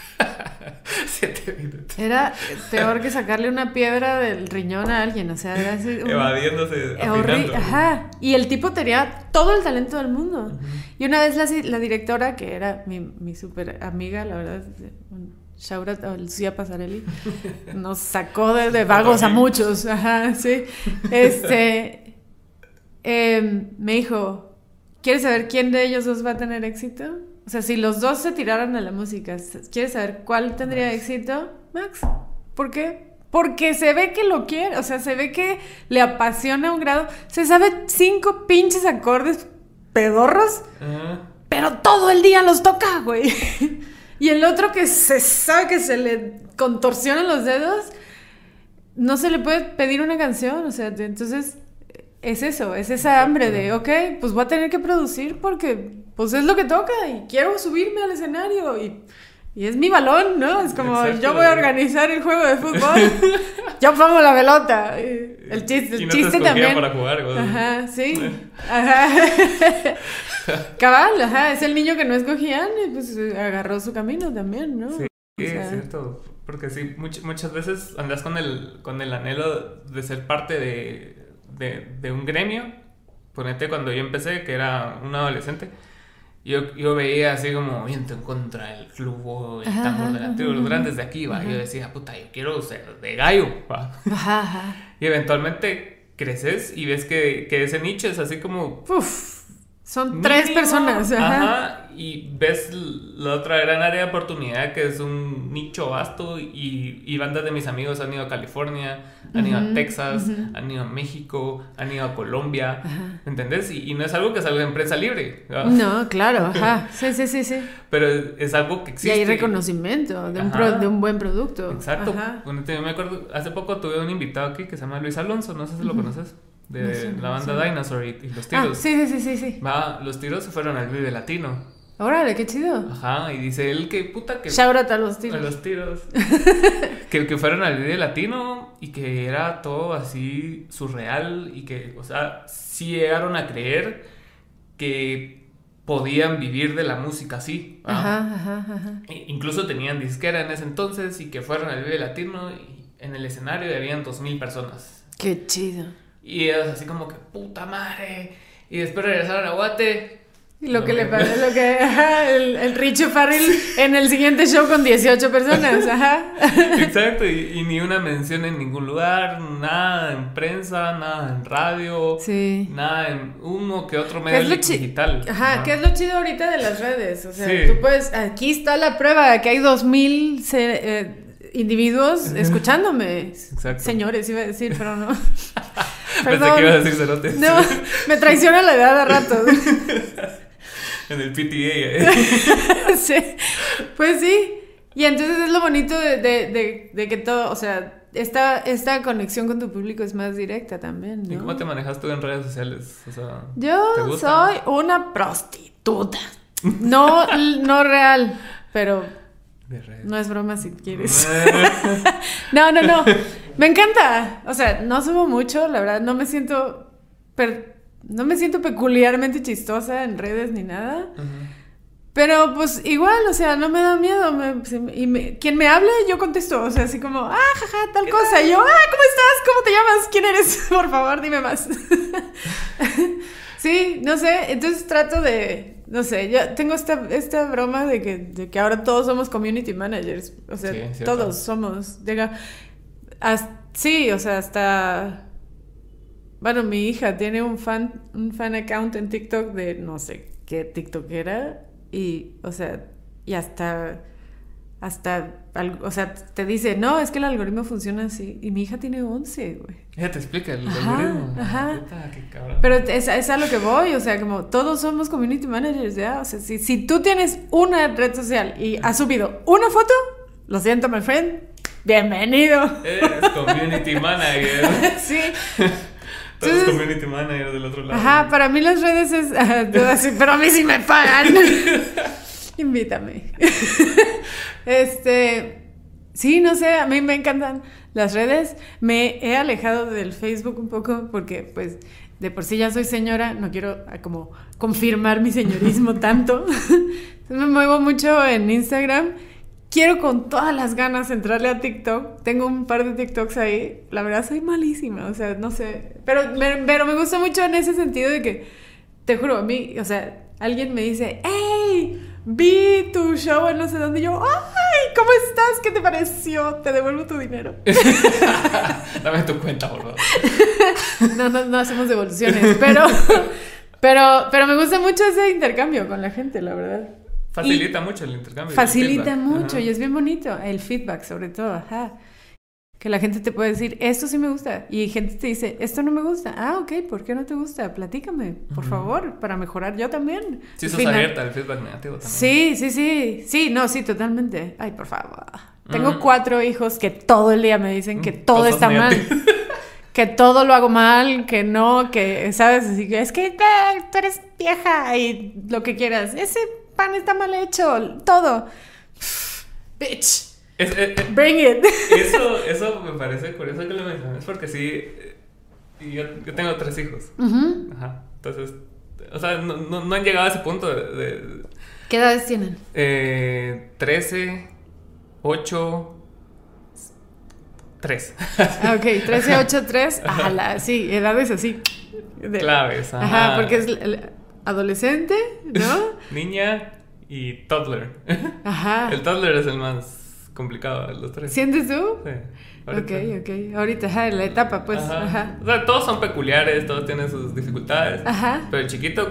Siete minutos. Era peor que sacarle una piedra del riñón a alguien, o sea, era así. Evadiéndose. Ajá. Y el tipo tenía todo el talento del mundo. Y una vez la, la, directora, que era mi, mi súper amiga, la verdad, shout out a Lucía Pasarelli, nos sacó de, vagos a muchos. Ajá, sí. Este. Em, me dijo: ¿Quieres saber quién de ellos dos va a tener éxito? O sea, si los dos se tiraran a la música, ¿quieres saber cuál tendría éxito? Max. ¿Por qué? Porque se ve que lo quiere, o sea, se ve que le apasiona a un grado. Se sabe cinco pinches acordes pedorros, pero todo el día los toca, güey. y el otro que se sabe que se le contorsionan los dedos, no se le puede pedir una canción, o sea, entonces es eso, es esa hambre de, ok, pues voy a tener que producir porque pues es lo que toca y quiero subirme al escenario y, Y es mi balón, ¿no? Es como, Exacto. yo voy a organizar el juego de fútbol. yo pongo la pelota. El chiste, Y el no te chiste escogía también. para jugar, güey. Ajá, sí. Ajá. Cabal, ajá. Es el niño que no escogían y pues agarró su camino también, ¿no? Sí, O sea, es cierto. Porque sí, much- muchas veces andas con el, con el anhelo de ser parte de, de, de un gremio. Ponete cuando yo empecé, que era un adolescente. Yo, yo veía así como viento en contra del club, el tambor delantero, los grandes de aquí, va. ajá. Yo decía, puta, yo quiero ser de gallo, va. Ajá, ajá. Y eventualmente creces y ves que, que ese nicho es así como Uf. Son tres personas. Ajá. Ajá, y ves la otra gran área de oportunidad que es un nicho vasto y, y bandas de mis amigos han ido a California, han ido a Texas, han ido a México, han ido a Colombia, Ajá. ¿entendés? Y, y no es algo que salga en prensa libre. No, claro, ajá. Sí, sí, sí, sí. pero es, es algo que Y existe. hay reconocimiento de un, pro- de un buen producto. Exacto. Ajá. Yo me acuerdo, hace poco tuve un invitado aquí que se llama Luis Alonso, no sé si lo conoces, de No la banda. Dinosaur y, y los Ah, tiros. sí, sí, sí, sí, sí. Va, los tiros se fueron al Vive Latino. Órale, qué chido. Ajá, y dice él que puta que Shout out a los a tiros. los tiros. que, que fueron al Vive Latino y que era todo así surreal y que, o sea, sí llegaron a creer que podían vivir de la música así. Ajá, ajá, ajá. E- Incluso tenían disquera en ese entonces y que fueron al Vive Latino y en el escenario habían dos mil personas. Qué chido. Y era así como que, puta madre. Y después regresaron a Guate. Y lo No, que le pasa, lo que, ajá, el, el Richo Farrell en el siguiente show con 18 personas, ajá. Exacto, y, y ni una mención en ningún lugar, nada en prensa, nada en radio, Sí. nada en uno que otro ¿Qué medio es digital. Ajá, Ajá. ¿qué es lo chido ahorita de las redes? O sea, Sí. tú puedes, aquí está la prueba de que hay 2000 se- eh, individuos escuchándome. Exacto. Señores, iba a decir, pero no. Pensé que ibas a decir. No, me traiciona la edad a ratos. en el PTA. ¿eh? sí. Pues sí. Y entonces es lo bonito de, de- de- de que todo, o sea, esta, esta conexión con tu público es más directa también, ¿no? ¿Y cómo te manejas tú en redes sociales? O sea, ¿te Yo soy una prostituta. No, no real, pero De no es broma si quieres. No, no, no. Me encanta. O sea, no subo mucho, la verdad. No me siento. per- no me siento peculiarmente chistosa en redes ni nada. Pero pues igual, o sea, no me da miedo. me- y me- quien me hable, yo contesto. O sea, así como, ah, jaja, tal cosa. Y yo, ah, ¿cómo estás? ¿Cómo te llamas? ¿Quién eres? Por favor, dime más. sí, no sé. Entonces trato de, no sé, yo tengo esta, esta broma de que, de que ahora todos somos community managers. O sea, Sí, todos somos. Diga, has- sí, o sea, hasta... Bueno, mi hija tiene un fan, un fan account en TikTok de no sé qué TikTok era. Y, o sea, y hasta, hasta, o sea, te dice, no, es que el algoritmo funciona así. Y mi hija tiene 11, güey. Ella te explica el Ajá, algoritmo. ajá. Puta, qué cabrón. Pero es, es a lo que voy, o sea, como todos somos community managers, ¿ya? O sea, si, si tú tienes una red social y has subido una foto, lo siento, my friend, bienvenido. Eres community manager. sí. Tú eres community manager del otro lado. Ajá, para mí las redes es. así, pero a mí sí me pagan. Invítame. este. Sí, no sé, a mí me encantan las redes. Me he alejado del Facebook un poco porque, pues, de por sí ya soy señora, no quiero ah, como confirmar mi señorismo tanto. Entonces me muevo mucho en Instagram. Quiero con todas las ganas entrarle a TikTok. Tengo un par de TikToks ahí. La verdad soy malísima, o sea, no sé. Pero me, pero me gusta mucho en ese sentido de que, te juro, a mí, o sea, alguien me dice, ¡Hey! Vi tu show en no sé dónde. Y yo, ¡Ay! ¿Cómo estás? ¿Qué te pareció? Te devuelvo tu dinero. Dame tu cuenta, por favor. No, no, no hacemos devoluciones, pero, pero, pero me gusta mucho ese intercambio con la gente, la verdad. Facilita mucho el intercambio. el Facilita feedback. mucho Ajá. y es bien bonito. El feedback, sobre todo, ajá. Que la gente te puede decir, esto sí me gusta. Y gente te dice, esto no me gusta. Ah, ok, ¿por qué no te gusta? Platícame, por favor, para mejorar yo también. Sí, sos final- abierta al feedback negativo también. Sí, sí, sí. Sí, no, sí, totalmente. Ay, por favor. Tengo Ujú. cuatro hijos que todo el día me dicen que Mm, todo cosas está mal. negativas. que todo lo hago mal, que no, que, ¿sabes? Así que es que ah, tú eres vieja y lo que quieras. Ese pan está mal hecho, todo. bitch. Es- eh, eh, Bring it. eso, eso me parece curioso que lo menciones porque sí, eh, yo, yo tengo tres hijos. Ujú. Ajá. Entonces, o sea, no, no, no han llegado a ese punto de, de, ¿Qué edades tienen? eh, 13, 8, 3. Ah, ok, 13, 8, 3. Ajá, sí, edades así. De- Claves. Ajá. Ajá, porque es el adolescente, ¿no? Niña y toddler. Ajá. El toddler es el más complicado de los tres. ¿Sientes tú? Sí. Ok, ahorita. ok. Ahorita, ajá, en la etapa, pues. Ajá. O sea, todos son peculiares, todos tienen sus dificultades. Ajá. Pero el chiquito,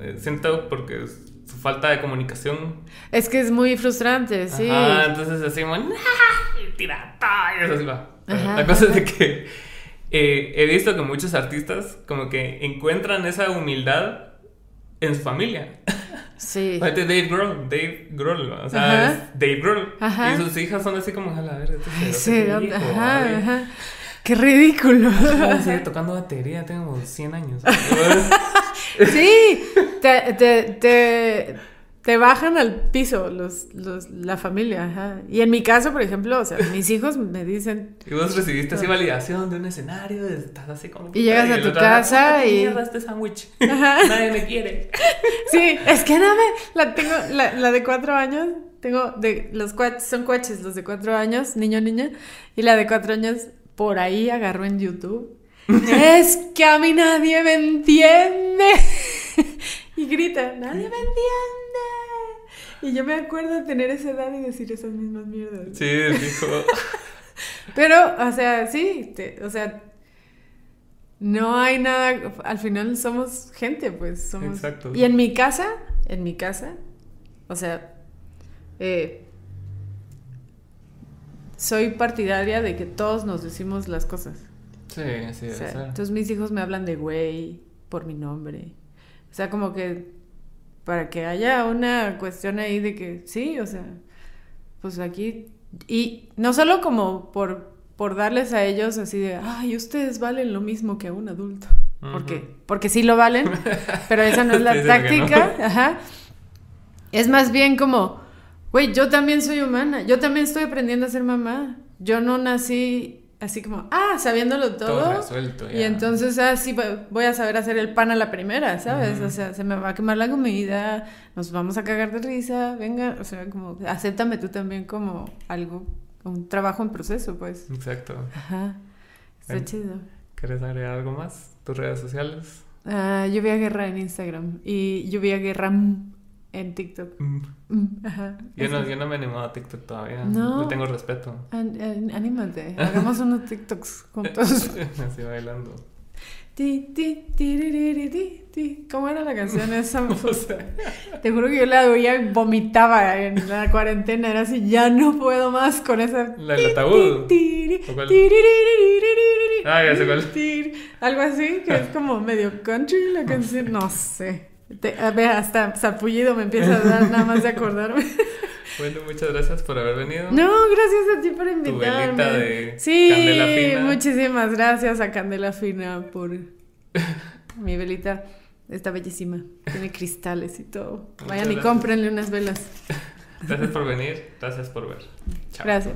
eh, siento porque es su falta de comunicación. Es que es muy frustrante, sí. Ajá, entonces decimos, Tira todo", y eso así va. Ajá, la cosa ajá. es de que eh, he visto que muchos artistas como que encuentran esa humildad en su familia. Sí. Dave Grohl, Dave Grohl, o sea, Ajá. es Dave Grohl. Ajá. Y sus hijas son así como, a la ver, este Ay, sí, hijo, Ajá, ay". ajá. Qué ridículo. Ajá, Sigue tocando batería, tengo como 100 años. Sí, te, te, te, te bajan al piso los, los, la familia, ajá. Y en mi caso, por ejemplo, o sea, mis hijos me dicen, y vos recibiste así validación de un escenario, estás así como... Y llegas puta, a tu casa "Ah, ¿qué y- mierda este sándwich? Nadie me quiere. sí, es que no me, la tengo, la, la de cuatro años, tengo, de, los cuaches, son cuaches, los de cuatro años, niño, niña, y la de cuatro años, por ahí agarró en YouTube. es que a mí nadie me entiende. Y grita, nadie me entiende. Y yo me acuerdo de tener esa edad y decir esas mismas mierdas. Sí, dijo... Pero, o sea, sí, te- o sea, no hay nada, al final somos gente, pues somos... Exacto. Y en mi casa, en mi casa, o sea, eh, soy partidaria de que todos nos decimos las cosas. Sí, sí, O sea, entonces mis hijos me hablan de güey por mi nombre. O sea, como que para que haya una cuestión ahí de que sí, o sea, pues aquí y no solo como por por darles a ellos así de, ay, ustedes valen lo mismo que un adulto. Porque Ujú. porque sí lo valen, pero esa no es la no. táctica, ajá. Es más bien como, güey, yo también soy humana, yo también estoy aprendiendo a ser mamá. Yo no nací así como, ah, sabiéndolo todo. Todo resuelto Y ya. entonces, ah, sí, voy a saber hacer el pan a la primera, ¿sabes? O sea, se me va a quemar la comida, nos vamos a cagar de risa, venga, o sea, como, acéptame tú también como algo, un trabajo en proceso, pues. Exacto. Ajá, está chido. ¿Quieres agregar algo más? ¿Tus redes sociales? Ah, lluvia guerra en Instagram y lluvia guerra en TikTok. Mm. Mm, ajá. Yo no, yo no, me he animado a TikTok todavía. No. Le tengo respeto. An, an, anímate. Hagamos unos TikToks juntos. Así bailando. Ti, ti, ti, ¿Cómo era la canción esa? Te juro que yo la ya vomitaba en la cuarentena. Era así, ya no puedo más con esa. La del ataúd. Ah, ya sé cuál. Algo así, que es como medio country la canción. No sé. Te- a ver, hasta zapullido me empieza a dar nada más de acordarme. Bueno, muchas gracias por haber venido. No, gracias a ti por velita invitarme. de sí, Candela Fina. muchísimas gracias a Candela Fina por mi velita. Está bellísima. Tiene cristales y todo. Muchas Vayan y cómprenle unas velas. Gracias por venir. Gracias por ver. Chao. Gracias.